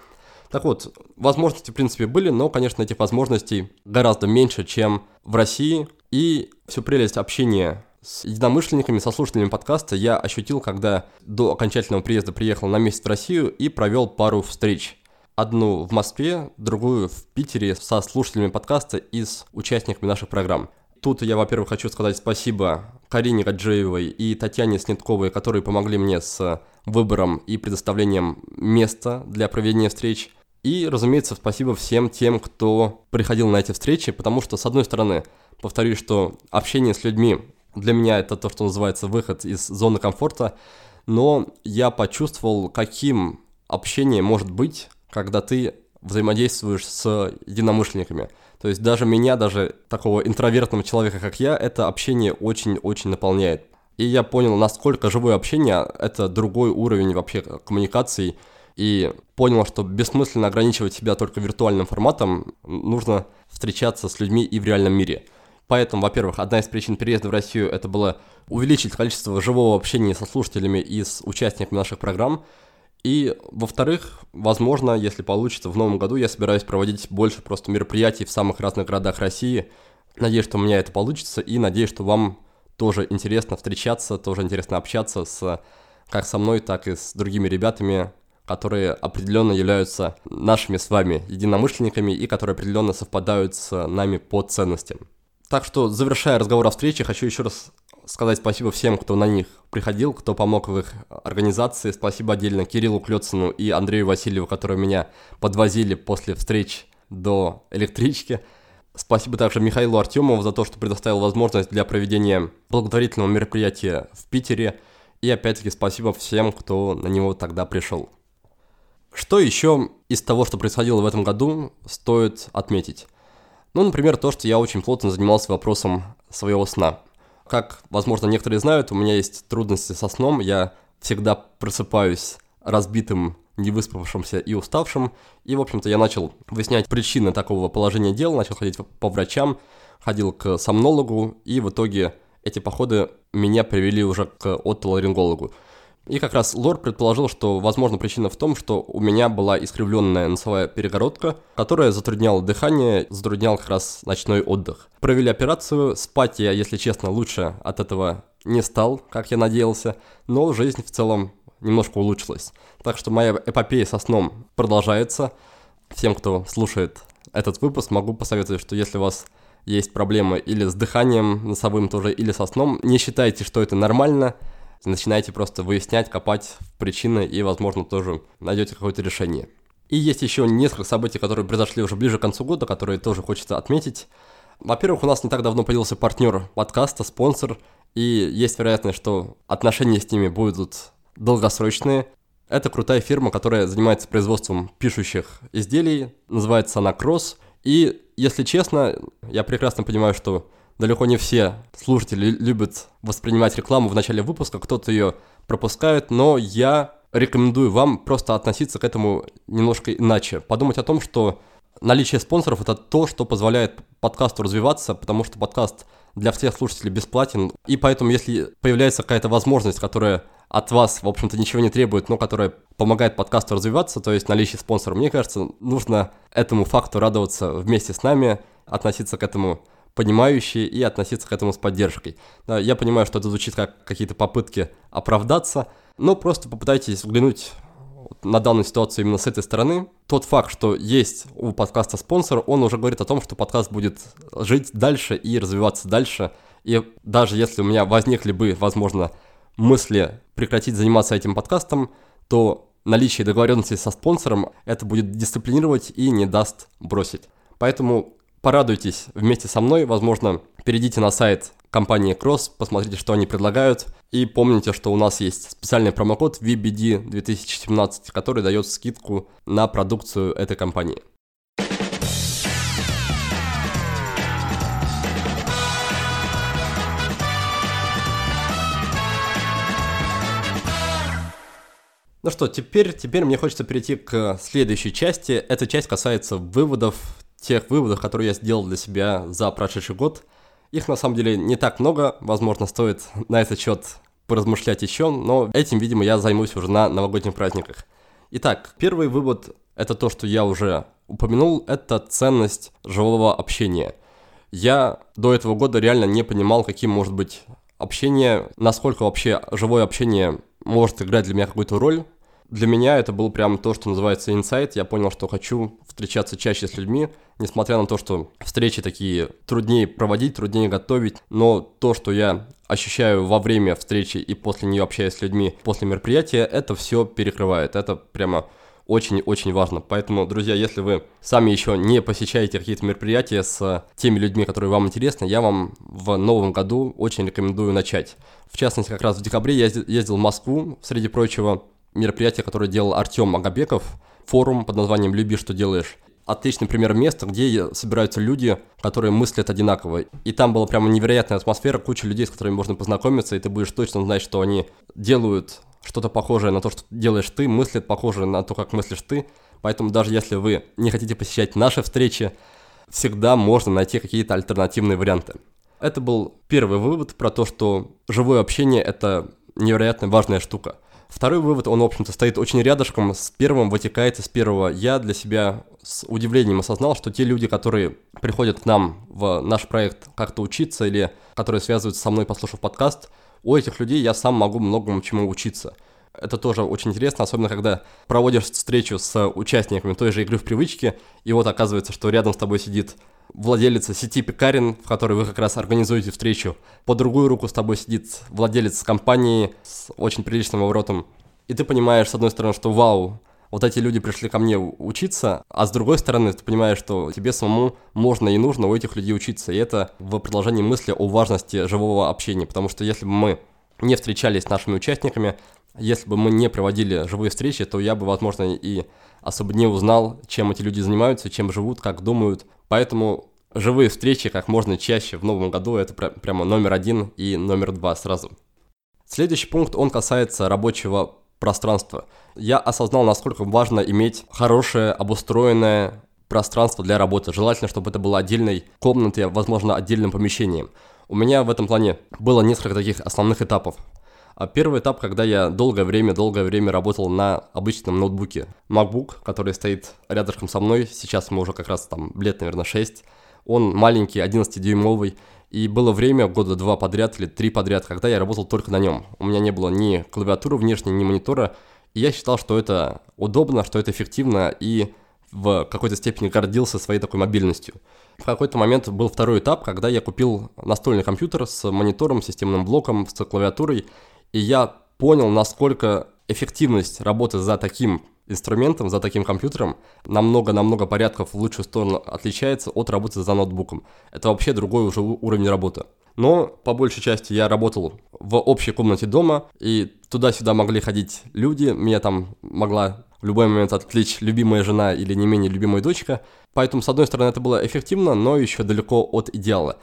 Так вот, возможности, в принципе, были, но, конечно, этих возможностей гораздо меньше, чем в России, и всю прелесть общения с единомышленниками, со слушателями подкаста я ощутил, когда до окончательного приезда приехал на месяц в Россию и провел пару встреч. Одну в Москве, другую в Питере со слушателями подкаста и с участниками наших программ. Тут я, во-первых, хочу сказать спасибо Карине Гаджиевой и Татьяне Снитковой, которые помогли мне с выбором и предоставлением места для проведения встреч. И, разумеется, спасибо всем тем, кто приходил на эти встречи, потому что, с одной стороны, повторюсь, что общение с людьми для меня это то, что называется выход из зоны комфорта, но я почувствовал, каким общение может быть, когда ты взаимодействуешь с единомышленниками. То есть даже меня, даже такого интровертного человека, как я, это общение очень-очень наполняет. И я понял, насколько живое общение – это другой уровень вообще коммуникаций, и понял, что бессмысленно ограничивать себя только виртуальным форматом, нужно встречаться с людьми и в реальном мире – Поэтому, во-первых, одна из причин переезда в Россию это было увеличить количество живого общения со слушателями и с участниками наших программ. И, во-вторых, возможно, если получится, в новом году я собираюсь проводить больше просто мероприятий в самых разных городах России. Надеюсь, что у меня это получится, и надеюсь, что вам тоже интересно встречаться, тоже интересно общаться с как со мной, так и с другими ребятами, которые определенно являются нашими с вами единомышленниками и которые определенно совпадают с нами по ценностям. Так что, завершая разговор о встрече, хочу еще раз сказать спасибо всем, кто на них приходил, кто помог в их организации. Спасибо отдельно Кириллу Клёцину и Андрею Васильеву, которые меня подвозили после встреч до электрички. Спасибо также Михаилу Артемову за то, что предоставил возможность для проведения благотворительного мероприятия в Питере. И опять-таки спасибо всем, кто на него тогда пришел. Что еще из того, что происходило в этом году, стоит отметить? Ну, например, то, что я очень плотно занимался вопросом своего сна. Как, возможно, некоторые знают, у меня есть трудности со сном, я всегда просыпаюсь разбитым, невыспавшимся и уставшим, и, в общем-то, я начал выяснять причины такого положения дел, начал ходить по врачам, ходил к сомнологу, и в итоге эти походы меня привели уже к отоларингологу. И как раз Лор предположил, что, возможно, причина в том, что у меня была искривленная носовая перегородка, которая затрудняла дыхание, затруднял как раз ночной отдых. Провели операцию, спать я, если честно, лучше от этого не стал, как я надеялся, но жизнь в целом немножко улучшилась. Так что моя эпопея со сном продолжается. Всем, кто слушает этот выпуск, могу посоветовать, что если у вас есть проблемы или с дыханием носовым тоже, или со сном, не считайте, что это нормально – начинаете просто выяснять, копать в причины и, возможно, тоже найдете какое-то решение. И есть еще несколько событий, которые произошли уже ближе к концу года, которые тоже хочется отметить. Во-первых, у нас не так давно появился партнер подкаста, спонсор, и есть вероятность, что отношения с ними будут долгосрочные. Это крутая фирма, которая занимается производством пишущих изделий, называется она Cross. И, если честно, я прекрасно понимаю, что далеко не все слушатели любят воспринимать рекламу в начале выпуска, кто-то ее пропускает, но я рекомендую вам просто относиться к этому немножко иначе. Подумать о том, что наличие спонсоров это то, что позволяет подкасту развиваться, потому что подкаст для всех слушателей бесплатен, и поэтому если появляется какая-то возможность, которая от вас, в общем-то, ничего не требует, но которая помогает подкасту развиваться, то есть наличие спонсора, мне кажется, нужно этому факту радоваться вместе с нами, относиться к этому понимающие и относиться к этому с поддержкой. Да, я понимаю, что это звучит как какие-то попытки оправдаться, но просто попытайтесь взглянуть на данную ситуацию именно с этой стороны. Тот факт, что есть у подкаста спонсор, он уже говорит о том, что подкаст будет жить дальше и развиваться дальше. И даже если у меня возникли бы, возможно, мысли прекратить заниматься этим подкастом, то наличие договоренности со спонсором это будет дисциплинировать и не даст бросить. Поэтому порадуйтесь вместе со мной, возможно, перейдите на сайт компании Cross, посмотрите, что они предлагают, и помните, что у нас есть специальный промокод VBD 2017, который дает скидку на продукцию этой компании. Ну что, теперь, теперь мне хочется перейти к следующей части. Эта часть касается выводов тех выводов, которые я сделал для себя за прошедший год. Их на самом деле не так много, возможно, стоит на этот счет поразмышлять еще, но этим, видимо, я займусь уже на новогодних праздниках. Итак, первый вывод – это то, что я уже упомянул, это ценность живого общения. Я до этого года реально не понимал, каким может быть общение, насколько вообще живое общение может играть для меня какую-то роль. Для меня это был прям то, что называется инсайт. Я понял, что хочу встречаться чаще с людьми, несмотря на то, что встречи такие труднее проводить, труднее готовить, но то, что я ощущаю во время встречи и после нее общаясь с людьми после мероприятия, это все перекрывает. Это прямо очень-очень важно. Поэтому, друзья, если вы сами еще не посещаете какие-то мероприятия с теми людьми, которые вам интересны, я вам в новом году очень рекомендую начать. В частности, как раз в декабре я ездил в Москву, среди прочего, мероприятие, которое делал Артем Агабеков, форум под названием «Люби, что делаешь». Отличный пример места, где собираются люди, которые мыслят одинаково. И там была прямо невероятная атмосфера, куча людей, с которыми можно познакомиться, и ты будешь точно знать, что они делают что-то похожее на то, что делаешь ты, мыслят похоже на то, как мыслишь ты. Поэтому даже если вы не хотите посещать наши встречи, всегда можно найти какие-то альтернативные варианты. Это был первый вывод про то, что живое общение – это невероятно важная штука. Второй вывод, он, в общем-то, стоит очень рядышком с первым, вытекает из первого. Я для себя с удивлением осознал, что те люди, которые приходят к нам в наш проект как-то учиться или которые связываются со мной, послушав подкаст – у этих людей я сам могу многому чему учиться. Это тоже очень интересно, особенно когда проводишь встречу с участниками той же игры в привычке, и вот оказывается, что рядом с тобой сидит владелец сети пекарен, в которой вы как раз организуете встречу. По другую руку с тобой сидит владелец компании с очень приличным оборотом. И ты понимаешь, с одной стороны, что вау, вот эти люди пришли ко мне учиться, а с другой стороны, ты понимаешь, что тебе самому можно и нужно у этих людей учиться. И это в продолжении мысли о важности живого общения, потому что если бы мы не встречались с нашими участниками, если бы мы не проводили живые встречи, то я бы, возможно, и особо не узнал, чем эти люди занимаются, чем живут, как думают. Поэтому живые встречи как можно чаще в новом году это прямо номер один и номер два сразу. Следующий пункт, он касается рабочего пространства. Я осознал, насколько важно иметь хорошее, обустроенное пространство для работы. Желательно, чтобы это было отдельной комнатой, возможно, отдельным помещением. У меня в этом плане было несколько таких основных этапов. А первый этап, когда я долгое время, долгое время работал на обычном ноутбуке. MacBook, который стоит рядышком со мной, сейчас ему уже как раз там лет, наверное, 6. Он маленький, 11-дюймовый, и было время, года два подряд или три подряд, когда я работал только на нем. У меня не было ни клавиатуры внешней, ни монитора. И я считал, что это удобно, что это эффективно, и в какой-то степени гордился своей такой мобильностью. В какой-то момент был второй этап, когда я купил настольный компьютер с монитором, системным блоком, с клавиатурой, и я понял, насколько эффективность работы за таким инструментом, за таким компьютером намного-намного порядков в лучшую сторону отличается от работы за ноутбуком. Это вообще другой уже уровень работы. Но по большей части я работал в общей комнате дома, и туда-сюда могли ходить люди, меня там могла в любой момент отвлечь любимая жена или не менее любимая дочка. Поэтому, с одной стороны, это было эффективно, но еще далеко от идеала.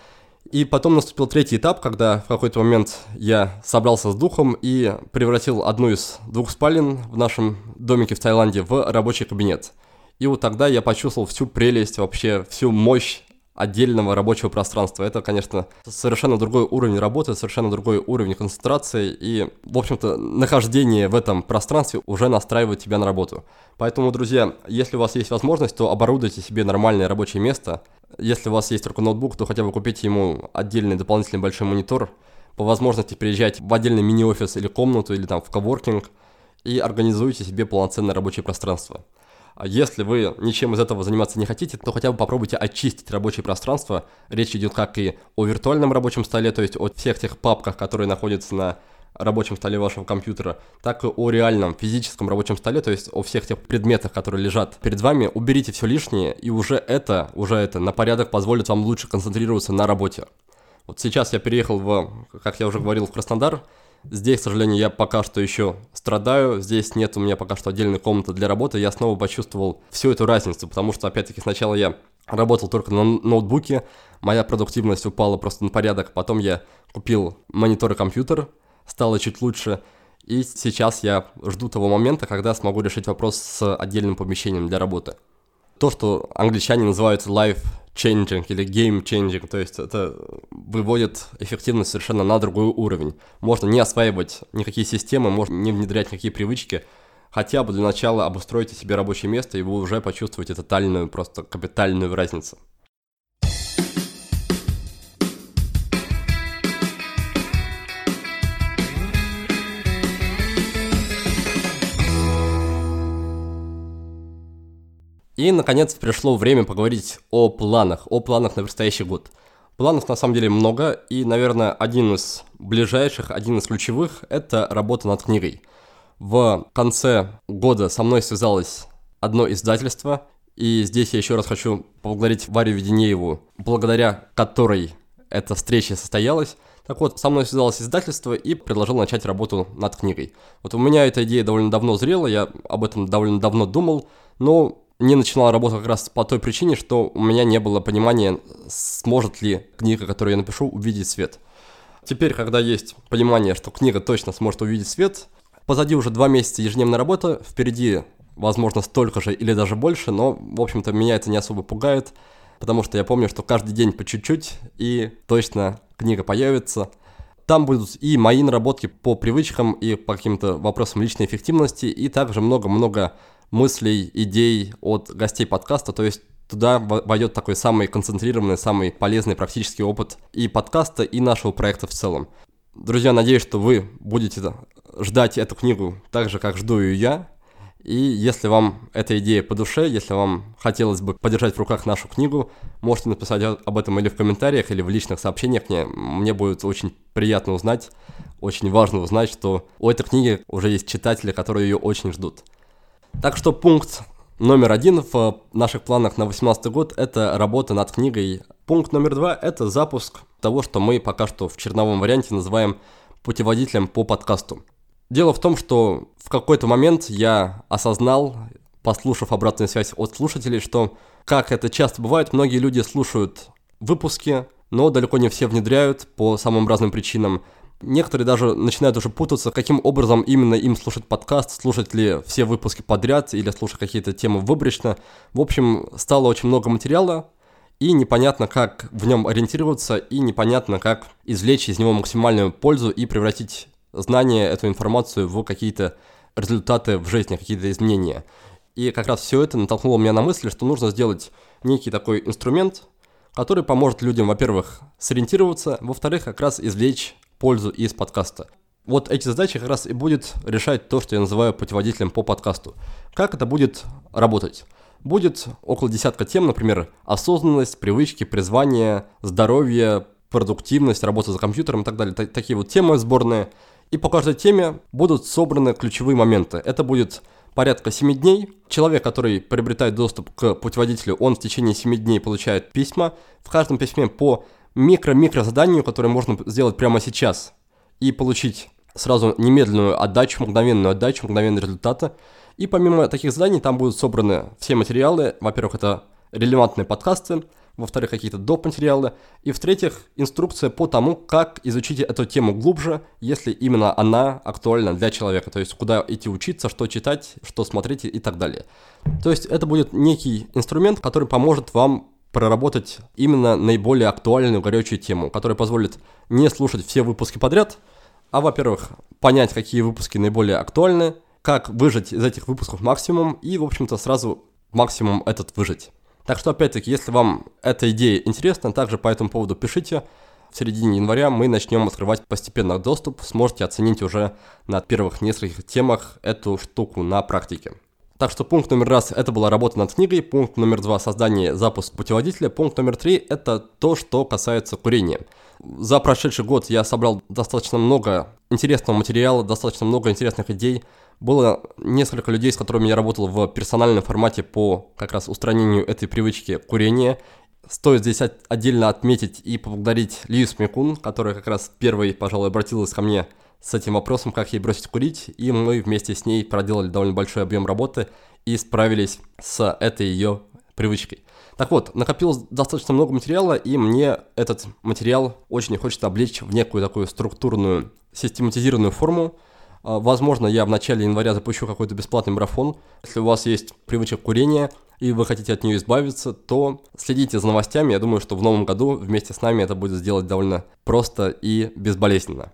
И потом наступил третий этап, когда в какой-то момент я собрался с духом и превратил одну из двух спален в нашем домике в Таиланде в рабочий кабинет. И вот тогда я почувствовал всю прелесть, вообще всю мощь отдельного рабочего пространства. Это, конечно, совершенно другой уровень работы, совершенно другой уровень концентрации, и, в общем-то, нахождение в этом пространстве уже настраивает тебя на работу. Поэтому, друзья, если у вас есть возможность, то оборудуйте себе нормальное рабочее место. Если у вас есть только ноутбук, то хотя бы купите ему отдельный дополнительный большой монитор, по возможности приезжайте в отдельный мини-офис или комнату, или там в коворкинг, и организуйте себе полноценное рабочее пространство. А если вы ничем из этого заниматься не хотите, то хотя бы попробуйте очистить рабочее пространство. Речь идет как и о виртуальном рабочем столе, то есть о всех тех папках, которые находятся на рабочем столе вашего компьютера, так и о реальном физическом рабочем столе, то есть о всех тех предметах, которые лежат перед вами, уберите все лишнее, и уже это, уже это на порядок позволит вам лучше концентрироваться на работе. Вот сейчас я переехал в, как я уже говорил, в Краснодар, Здесь, к сожалению, я пока что еще страдаю. Здесь нет у меня пока что отдельной комнаты для работы. Я снова почувствовал всю эту разницу, потому что, опять-таки, сначала я работал только на ноутбуке, моя продуктивность упала просто на порядок. Потом я купил монитор и компьютер, стало чуть лучше. И сейчас я жду того момента, когда смогу решить вопрос с отдельным помещением для работы. То, что англичане называют life changing или game changing, то есть это выводит эффективность совершенно на другой уровень. Можно не осваивать никакие системы, можно не внедрять никакие привычки, хотя бы для начала обустройте себе рабочее место, и вы уже почувствуете тотальную, просто капитальную разницу. И, наконец, пришло время поговорить о планах, о планах на предстоящий год. Планов на самом деле много, и, наверное, один из ближайших, один из ключевых – это работа над книгой. В конце года со мной связалось одно издательство, и здесь я еще раз хочу поблагодарить Варю Веденееву, благодаря которой эта встреча состоялась. Так вот, со мной связалось издательство и предложил начать работу над книгой. Вот у меня эта идея довольно давно зрела, я об этом довольно давно думал, но не начинал работу как раз по той причине, что у меня не было понимания, сможет ли книга, которую я напишу, увидеть свет. Теперь, когда есть понимание, что книга точно сможет увидеть свет, позади уже два месяца ежедневной работы, впереди, возможно, столько же или даже больше, но, в общем-то, меня это не особо пугает, потому что я помню, что каждый день по чуть-чуть, и точно книга появится. Там будут и мои наработки по привычкам, и по каким-то вопросам личной эффективности, и также много-много мыслей, идей от гостей подкаста, то есть туда войдет такой самый концентрированный, самый полезный практический опыт и подкаста, и нашего проекта в целом. Друзья, надеюсь, что вы будете ждать эту книгу так же, как жду ее я. И если вам эта идея по душе, если вам хотелось бы подержать в руках нашу книгу, можете написать об этом или в комментариях, или в личных сообщениях мне. Мне будет очень приятно узнать, очень важно узнать, что у этой книги уже есть читатели, которые ее очень ждут. Так что пункт номер один в наших планах на 2018 год – это работа над книгой. Пункт номер два – это запуск того, что мы пока что в черновом варианте называем путеводителем по подкасту. Дело в том, что в какой-то момент я осознал, послушав обратную связь от слушателей, что, как это часто бывает, многие люди слушают выпуски, но далеко не все внедряют по самым разным причинам. Некоторые даже начинают уже путаться, каким образом именно им слушать подкаст, слушать ли все выпуски подряд или слушать какие-то темы выборочно. В общем, стало очень много материала, и непонятно, как в нем ориентироваться, и непонятно, как извлечь из него максимальную пользу и превратить знания, эту информацию в какие-то результаты в жизни, какие-то изменения. И как раз все это натолкнуло меня на мысль, что нужно сделать некий такой инструмент, который поможет людям, во-первых, сориентироваться, во-вторых, как раз извлечь пользу из подкаста. Вот эти задачи как раз и будет решать то, что я называю путеводителем по подкасту. Как это будет работать? Будет около десятка тем, например, осознанность, привычки, призвание, здоровье, продуктивность, работа за компьютером и так далее. Такие вот темы сборные. И по каждой теме будут собраны ключевые моменты. Это будет порядка 7 дней. Человек, который приобретает доступ к путеводителю, он в течение 7 дней получает письма. В каждом письме по микро-микро заданию, которое можно сделать прямо сейчас и получить сразу немедленную отдачу, мгновенную отдачу, мгновенные результаты. И помимо таких заданий там будут собраны все материалы. Во-первых, это релевантные подкасты, во-вторых, какие-то доп. материалы, и в-третьих, инструкция по тому, как изучить эту тему глубже, если именно она актуальна для человека, то есть куда идти учиться, что читать, что смотреть и так далее. То есть это будет некий инструмент, который поможет вам проработать именно наиболее актуальную горячую тему, которая позволит не слушать все выпуски подряд, а, во-первых, понять, какие выпуски наиболее актуальны, как выжать из этих выпусков максимум и, в общем-то, сразу максимум этот выжить. Так что, опять-таки, если вам эта идея интересна, также по этому поводу пишите. В середине января мы начнем открывать постепенно доступ, сможете оценить уже на первых нескольких темах эту штуку на практике. Так что пункт номер раз – это была работа над книгой, пункт номер два – создание, запуск путеводителя, пункт номер три – это то, что касается курения. За прошедший год я собрал достаточно много интересного материала, достаточно много интересных идей. Было несколько людей, с которыми я работал в персональном формате по как раз устранению этой привычки курения. Стоит здесь отдельно отметить и поблагодарить Лию Смекун, которая как раз первой, пожалуй, обратилась ко мне – с этим вопросом, как ей бросить курить, и мы вместе с ней проделали довольно большой объем работы и справились с этой ее привычкой. Так вот, накопилось достаточно много материала, и мне этот материал очень хочется облечь в некую такую структурную, систематизированную форму. А, возможно, я в начале января запущу какой-то бесплатный марафон. Если у вас есть привычка курения и вы хотите от нее избавиться, то следите за новостями. Я думаю, что в новом году вместе с нами это будет сделать довольно просто и безболезненно.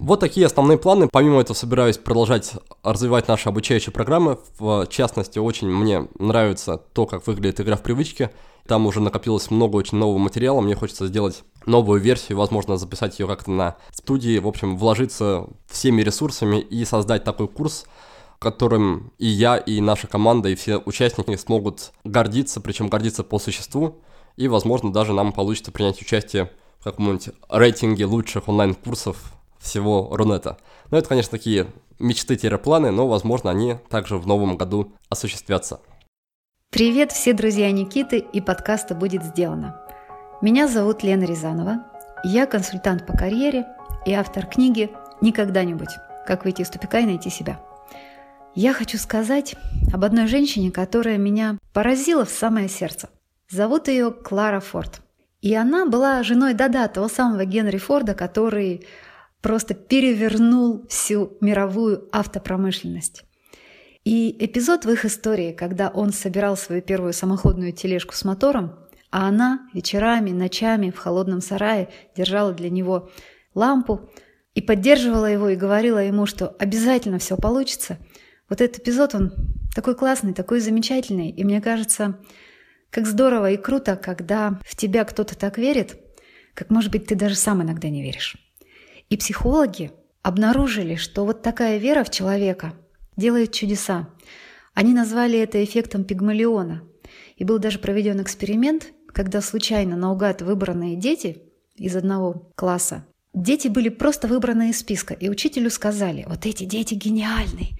Вот такие основные планы. Помимо этого собираюсь продолжать развивать наши обучающие программы. В частности, очень мне нравится то, как выглядит игра в привычке. Там уже накопилось много очень нового материала. Мне хочется сделать новую версию, возможно, записать ее как-то на студии. В общем, вложиться всеми ресурсами и создать такой курс, которым и я, и наша команда, и все участники смогут гордиться, причем гордиться по существу. И, возможно, даже нам получится принять участие в каком-нибудь рейтинге лучших онлайн-курсов всего Рунета. Но это, конечно, такие мечты-планы, но, возможно, они также в новом году осуществятся. Привет, все друзья Никиты и подкаста «Будет сделано». Меня зовут Лена Рязанова. Я консультант по карьере и автор книги «Никогда-нибудь. Как выйти из тупика и найти себя». Я хочу сказать об одной женщине, которая меня поразила в самое сердце. Зовут ее Клара Форд. И она была женой Дада, того самого Генри Форда, который просто перевернул всю мировую автопромышленность. И эпизод в их истории, когда он собирал свою первую самоходную тележку с мотором, а она вечерами, ночами в холодном сарае держала для него лампу и поддерживала его и говорила ему, что обязательно все получится. Вот этот эпизод, он такой классный, такой замечательный. И мне кажется, как здорово и круто, когда в тебя кто-то так верит, как, может быть, ты даже сам иногда не веришь. И психологи обнаружили, что вот такая вера в человека делает чудеса. Они назвали это эффектом пигмалиона. И был даже проведен эксперимент, когда случайно наугад выбранные дети из одного класса, дети были просто выбраны из списка, и учителю сказали, вот эти дети гениальные,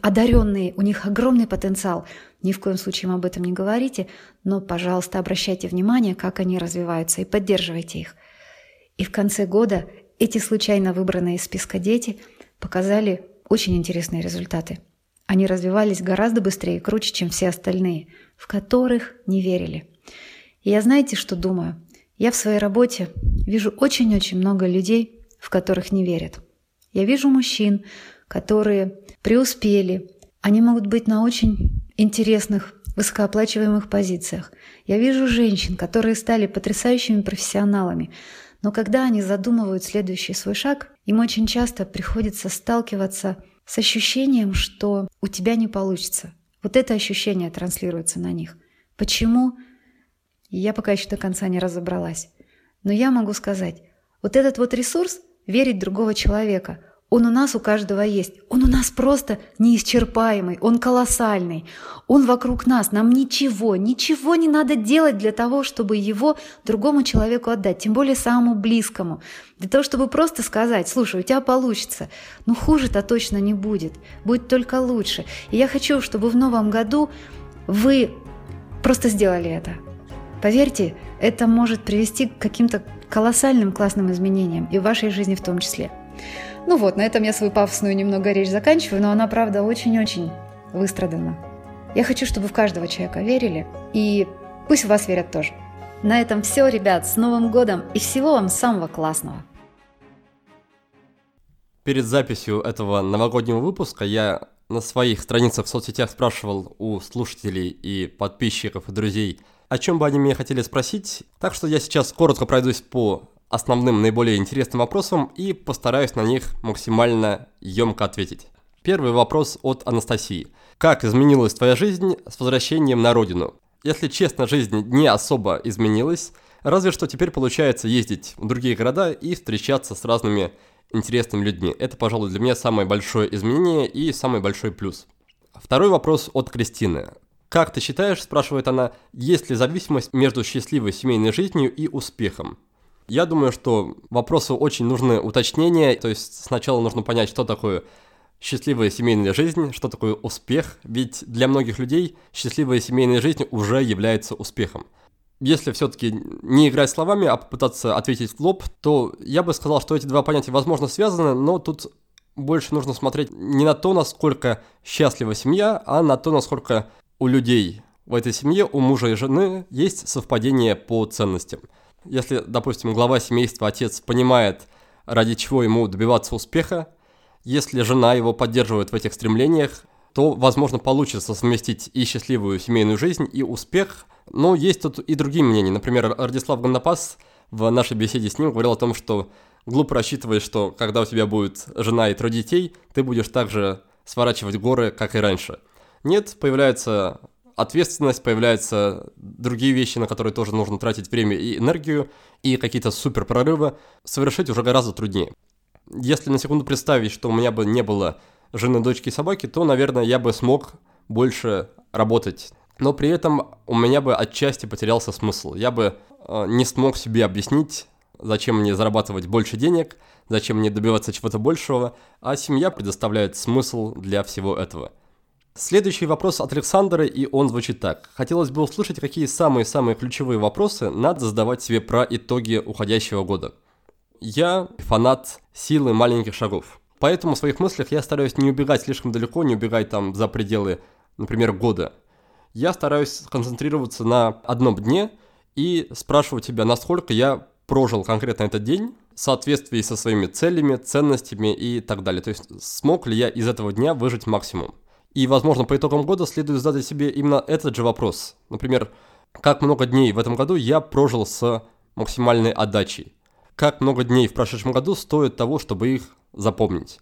одаренные, у них огромный потенциал. Ни в коем случае им об этом не говорите, но, пожалуйста, обращайте внимание, как они развиваются, и поддерживайте их. И в конце года эти случайно выбранные из списка дети показали очень интересные результаты. Они развивались гораздо быстрее и круче, чем все остальные, в которых не верили. И я знаете, что думаю? Я в своей работе вижу очень-очень много людей, в которых не верят. Я вижу мужчин, которые преуспели. Они могут быть на очень интересных, высокооплачиваемых позициях. Я вижу женщин, которые стали потрясающими профессионалами, но когда они задумывают следующий свой шаг, им очень часто приходится сталкиваться с ощущением, что у тебя не получится. Вот это ощущение транслируется на них. Почему? Я пока еще до конца не разобралась. Но я могу сказать, вот этот вот ресурс верить другого человека – он у нас у каждого есть. Он у нас просто неисчерпаемый, он колоссальный. Он вокруг нас. Нам ничего, ничего не надо делать для того, чтобы его другому человеку отдать, тем более самому близкому. Для того, чтобы просто сказать, слушай, у тебя получится. Ну хуже-то точно не будет. Будет только лучше. И я хочу, чтобы в новом году вы просто сделали это. Поверьте, это может привести к каким-то колоссальным классным изменениям и в вашей жизни в том числе. Ну вот, на этом я свою пафосную немного речь заканчиваю, но она, правда, очень-очень выстрадана. Я хочу, чтобы в каждого человека верили, и пусть в вас верят тоже. На этом все, ребят, с Новым годом и всего вам самого классного. Перед записью этого новогоднего выпуска я на своих страницах в соцсетях спрашивал у слушателей и подписчиков и друзей, о чем бы они меня хотели спросить. Так что я сейчас коротко пройдусь по основным наиболее интересным вопросам и постараюсь на них максимально емко ответить. Первый вопрос от Анастасии. Как изменилась твоя жизнь с возвращением на родину? Если честно, жизнь не особо изменилась, разве что теперь получается ездить в другие города и встречаться с разными интересными людьми. Это, пожалуй, для меня самое большое изменение и самый большой плюс. Второй вопрос от Кристины. Как ты считаешь, спрашивает она, есть ли зависимость между счастливой семейной жизнью и успехом? Я думаю, что вопросу очень нужны уточнения, то есть сначала нужно понять, что такое счастливая семейная жизнь, что такое успех, ведь для многих людей счастливая семейная жизнь уже является успехом. Если все-таки не играть словами, а попытаться ответить в лоб, то я бы сказал, что эти два понятия, возможно, связаны, но тут больше нужно смотреть не на то, насколько счастлива семья, а на то, насколько у людей в этой семье, у мужа и жены есть совпадение по ценностям – если, допустим, глава семейства, отец, понимает, ради чего ему добиваться успеха, Если жена его поддерживает в этих стремлениях, то, возможно, получится совместить и счастливую семейную жизнь, и успех. Но есть тут и другие мнения. Например, Радислав Гандапас в нашей беседе с ним говорил о том, что глупо рассчитывать, что когда у тебя будет жена и трое детей, ты будешь также сворачивать горы, как и раньше. Нет, появляется ответственность, появляются другие вещи, на которые тоже нужно тратить время и энергию, и какие-то супер прорывы совершить уже гораздо труднее. Если на секунду представить, что у меня бы не было жены, дочки и собаки, то, наверное, я бы смог больше работать. Но при этом у меня бы отчасти потерялся смысл. Я бы э, не смог себе объяснить, зачем мне зарабатывать больше денег, зачем мне добиваться чего-то большего, а семья предоставляет смысл для всего этого. Следующий вопрос от Александра, и он звучит так. Хотелось бы услышать, какие самые-самые ключевые вопросы надо задавать себе про итоги уходящего года. Я фанат силы маленьких шагов. Поэтому в своих мыслях я стараюсь не убегать слишком далеко, не убегать там за пределы, например, года. Я стараюсь концентрироваться на одном дне и спрашивать себя, насколько я прожил конкретно этот день в соответствии со своими целями, ценностями и так далее. То есть смог ли я из этого дня выжить максимум. И, возможно, по итогам года следует задать себе именно этот же вопрос. Например, как много дней в этом году я прожил с максимальной отдачей? Как много дней в прошедшем году стоит того, чтобы их запомнить.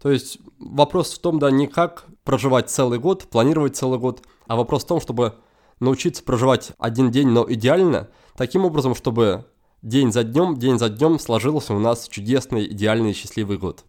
То есть вопрос в том, да, не как проживать целый год, планировать целый год, а вопрос в том, чтобы научиться проживать один день, но идеально, таким образом, чтобы день за днем, день за днем сложился у нас чудесный, идеальный, счастливый год.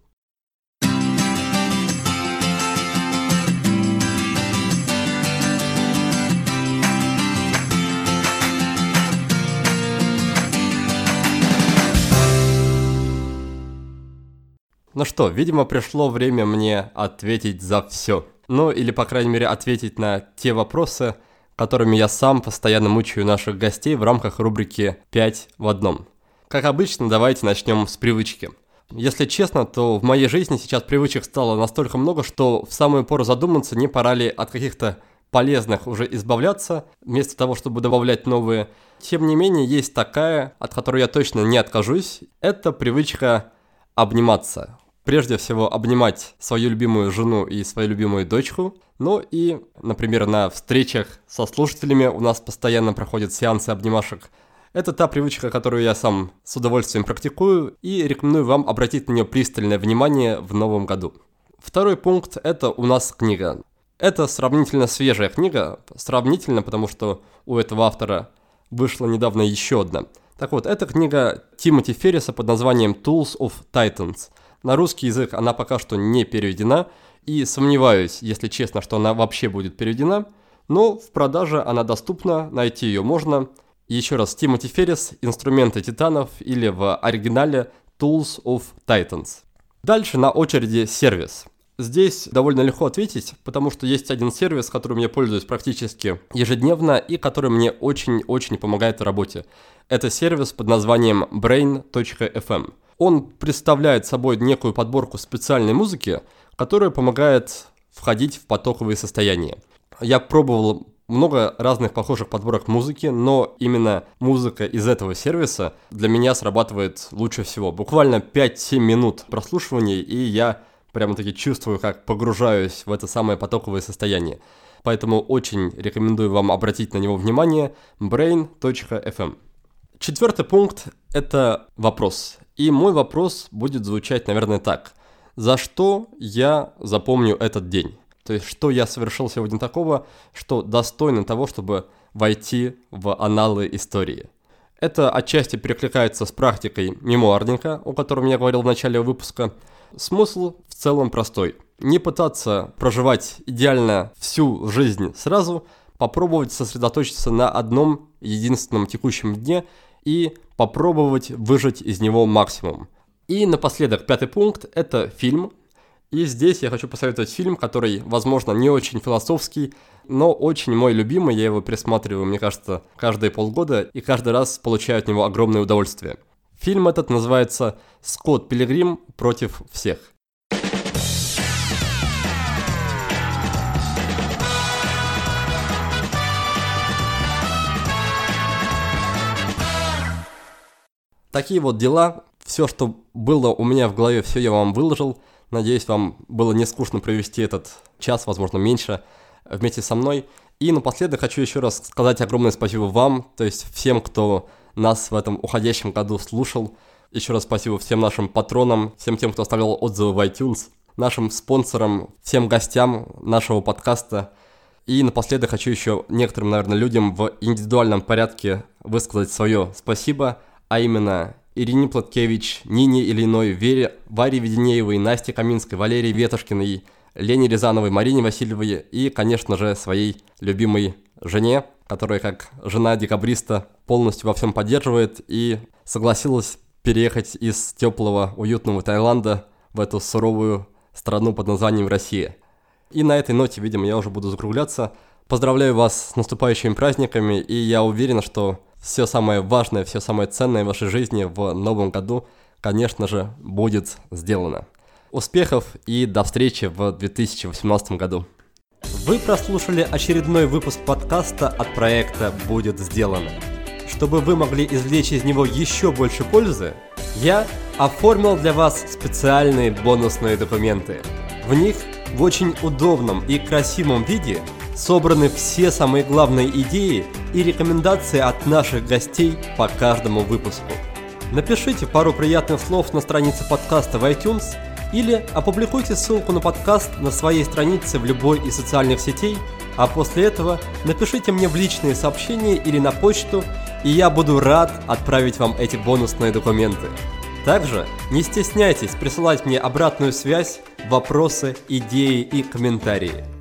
Ну что, видимо, пришло время мне ответить за все. Ну, или, по крайней мере, ответить на те вопросы, которыми я сам постоянно мучаю наших гостей в рамках рубрики «5 в одном». Как обычно, давайте начнем с привычки. Если честно, то в моей жизни сейчас привычек стало настолько много, что в самую пору задуматься, не пора ли от каких-то полезных уже избавляться, вместо того, чтобы добавлять новые. Тем не менее, есть такая, от которой я точно не откажусь. Это привычка обниматься прежде всего обнимать свою любимую жену и свою любимую дочку. Ну и, например, на встречах со слушателями у нас постоянно проходят сеансы обнимашек. Это та привычка, которую я сам с удовольствием практикую и рекомендую вам обратить на нее пристальное внимание в новом году. Второй пункт – это у нас книга. Это сравнительно свежая книга, сравнительно, потому что у этого автора вышла недавно еще одна. Так вот, эта книга Тимоти Ферриса под названием «Tools of Titans». На русский язык она пока что не переведена, и сомневаюсь, если честно, что она вообще будет переведена, но в продаже она доступна, найти ее можно. Еще раз, Тимоти Феррис, «Инструменты титанов» или в оригинале «Tools of Titans». Дальше на очереди сервис. Здесь довольно легко ответить, потому что есть один сервис, которым я пользуюсь практически ежедневно и который мне очень-очень помогает в работе. Это сервис под названием brain.fm. Он представляет собой некую подборку специальной музыки, которая помогает входить в потоковые состояния. Я пробовал много разных похожих подборок музыки, но именно музыка из этого сервиса для меня срабатывает лучше всего. Буквально 5-7 минут прослушивания, и я прямо-таки чувствую, как погружаюсь в это самое потоковое состояние. Поэтому очень рекомендую вам обратить на него внимание. brain.fm Четвертый пункт – это вопрос. И мой вопрос будет звучать, наверное, так. За что я запомню этот день? То есть, что я совершил сегодня такого, что достойно того, чтобы войти в аналы истории. Это отчасти перекликается с практикой мемуарника, о котором я говорил в начале выпуска. Смысл в целом простой. Не пытаться проживать идеально всю жизнь сразу, попробовать сосредоточиться на одном единственном текущем дне и попробовать выжать из него максимум. И напоследок, пятый пункт – это фильм. И здесь я хочу посоветовать фильм, который, возможно, не очень философский, но очень мой любимый, я его пересматриваю, мне кажется, каждые полгода, и каждый раз получаю от него огромное удовольствие. Фильм этот называется «Скотт Пилигрим против всех». Такие вот дела. Все, что было у меня в голове, все я вам выложил. Надеюсь, вам было не скучно провести этот час, возможно, меньше, вместе со мной. И напоследок хочу еще раз сказать огромное спасибо вам, то есть всем, кто нас в этом уходящем году слушал. Еще раз спасибо всем нашим патронам, всем тем, кто оставлял отзывы в iTunes, нашим спонсорам, всем гостям нашего подкаста. И напоследок хочу еще некоторым, наверное, людям в индивидуальном порядке высказать свое спасибо, а именно Ирине Платкевич, Нине Ильиной, Вере, Варе Веденеевой, Насте Каминской, Валерии Ветошкиной, Лене Рязановой, Марине Васильевой и, конечно же, своей любимой жене, которая как жена декабриста полностью во всем поддерживает и согласилась переехать из теплого, уютного Таиланда в эту суровую страну под названием Россия. И на этой ноте, видимо, я уже буду закругляться. Поздравляю вас с наступающими праздниками, и я уверен, что все самое важное, все самое ценное в вашей жизни в новом году, конечно же, будет сделано. Успехов и до встречи в 2018 году. Вы прослушали очередной выпуск подкаста от проекта «Будет сделано». Чтобы вы могли извлечь из него еще больше пользы, я оформил для вас специальные бонусные документы. В них в очень удобном и красивом виде собраны все самые главные идеи и рекомендации от наших гостей по каждому выпуску. Напишите пару приятных слов на странице подкаста в iTunes – или опубликуйте ссылку на подкаст на своей странице в любой из социальных сетей, а после этого напишите мне в личные сообщения или на почту, и я буду рад отправить вам эти бонусные документы. Также не стесняйтесь присылать мне обратную связь, вопросы, идеи и комментарии.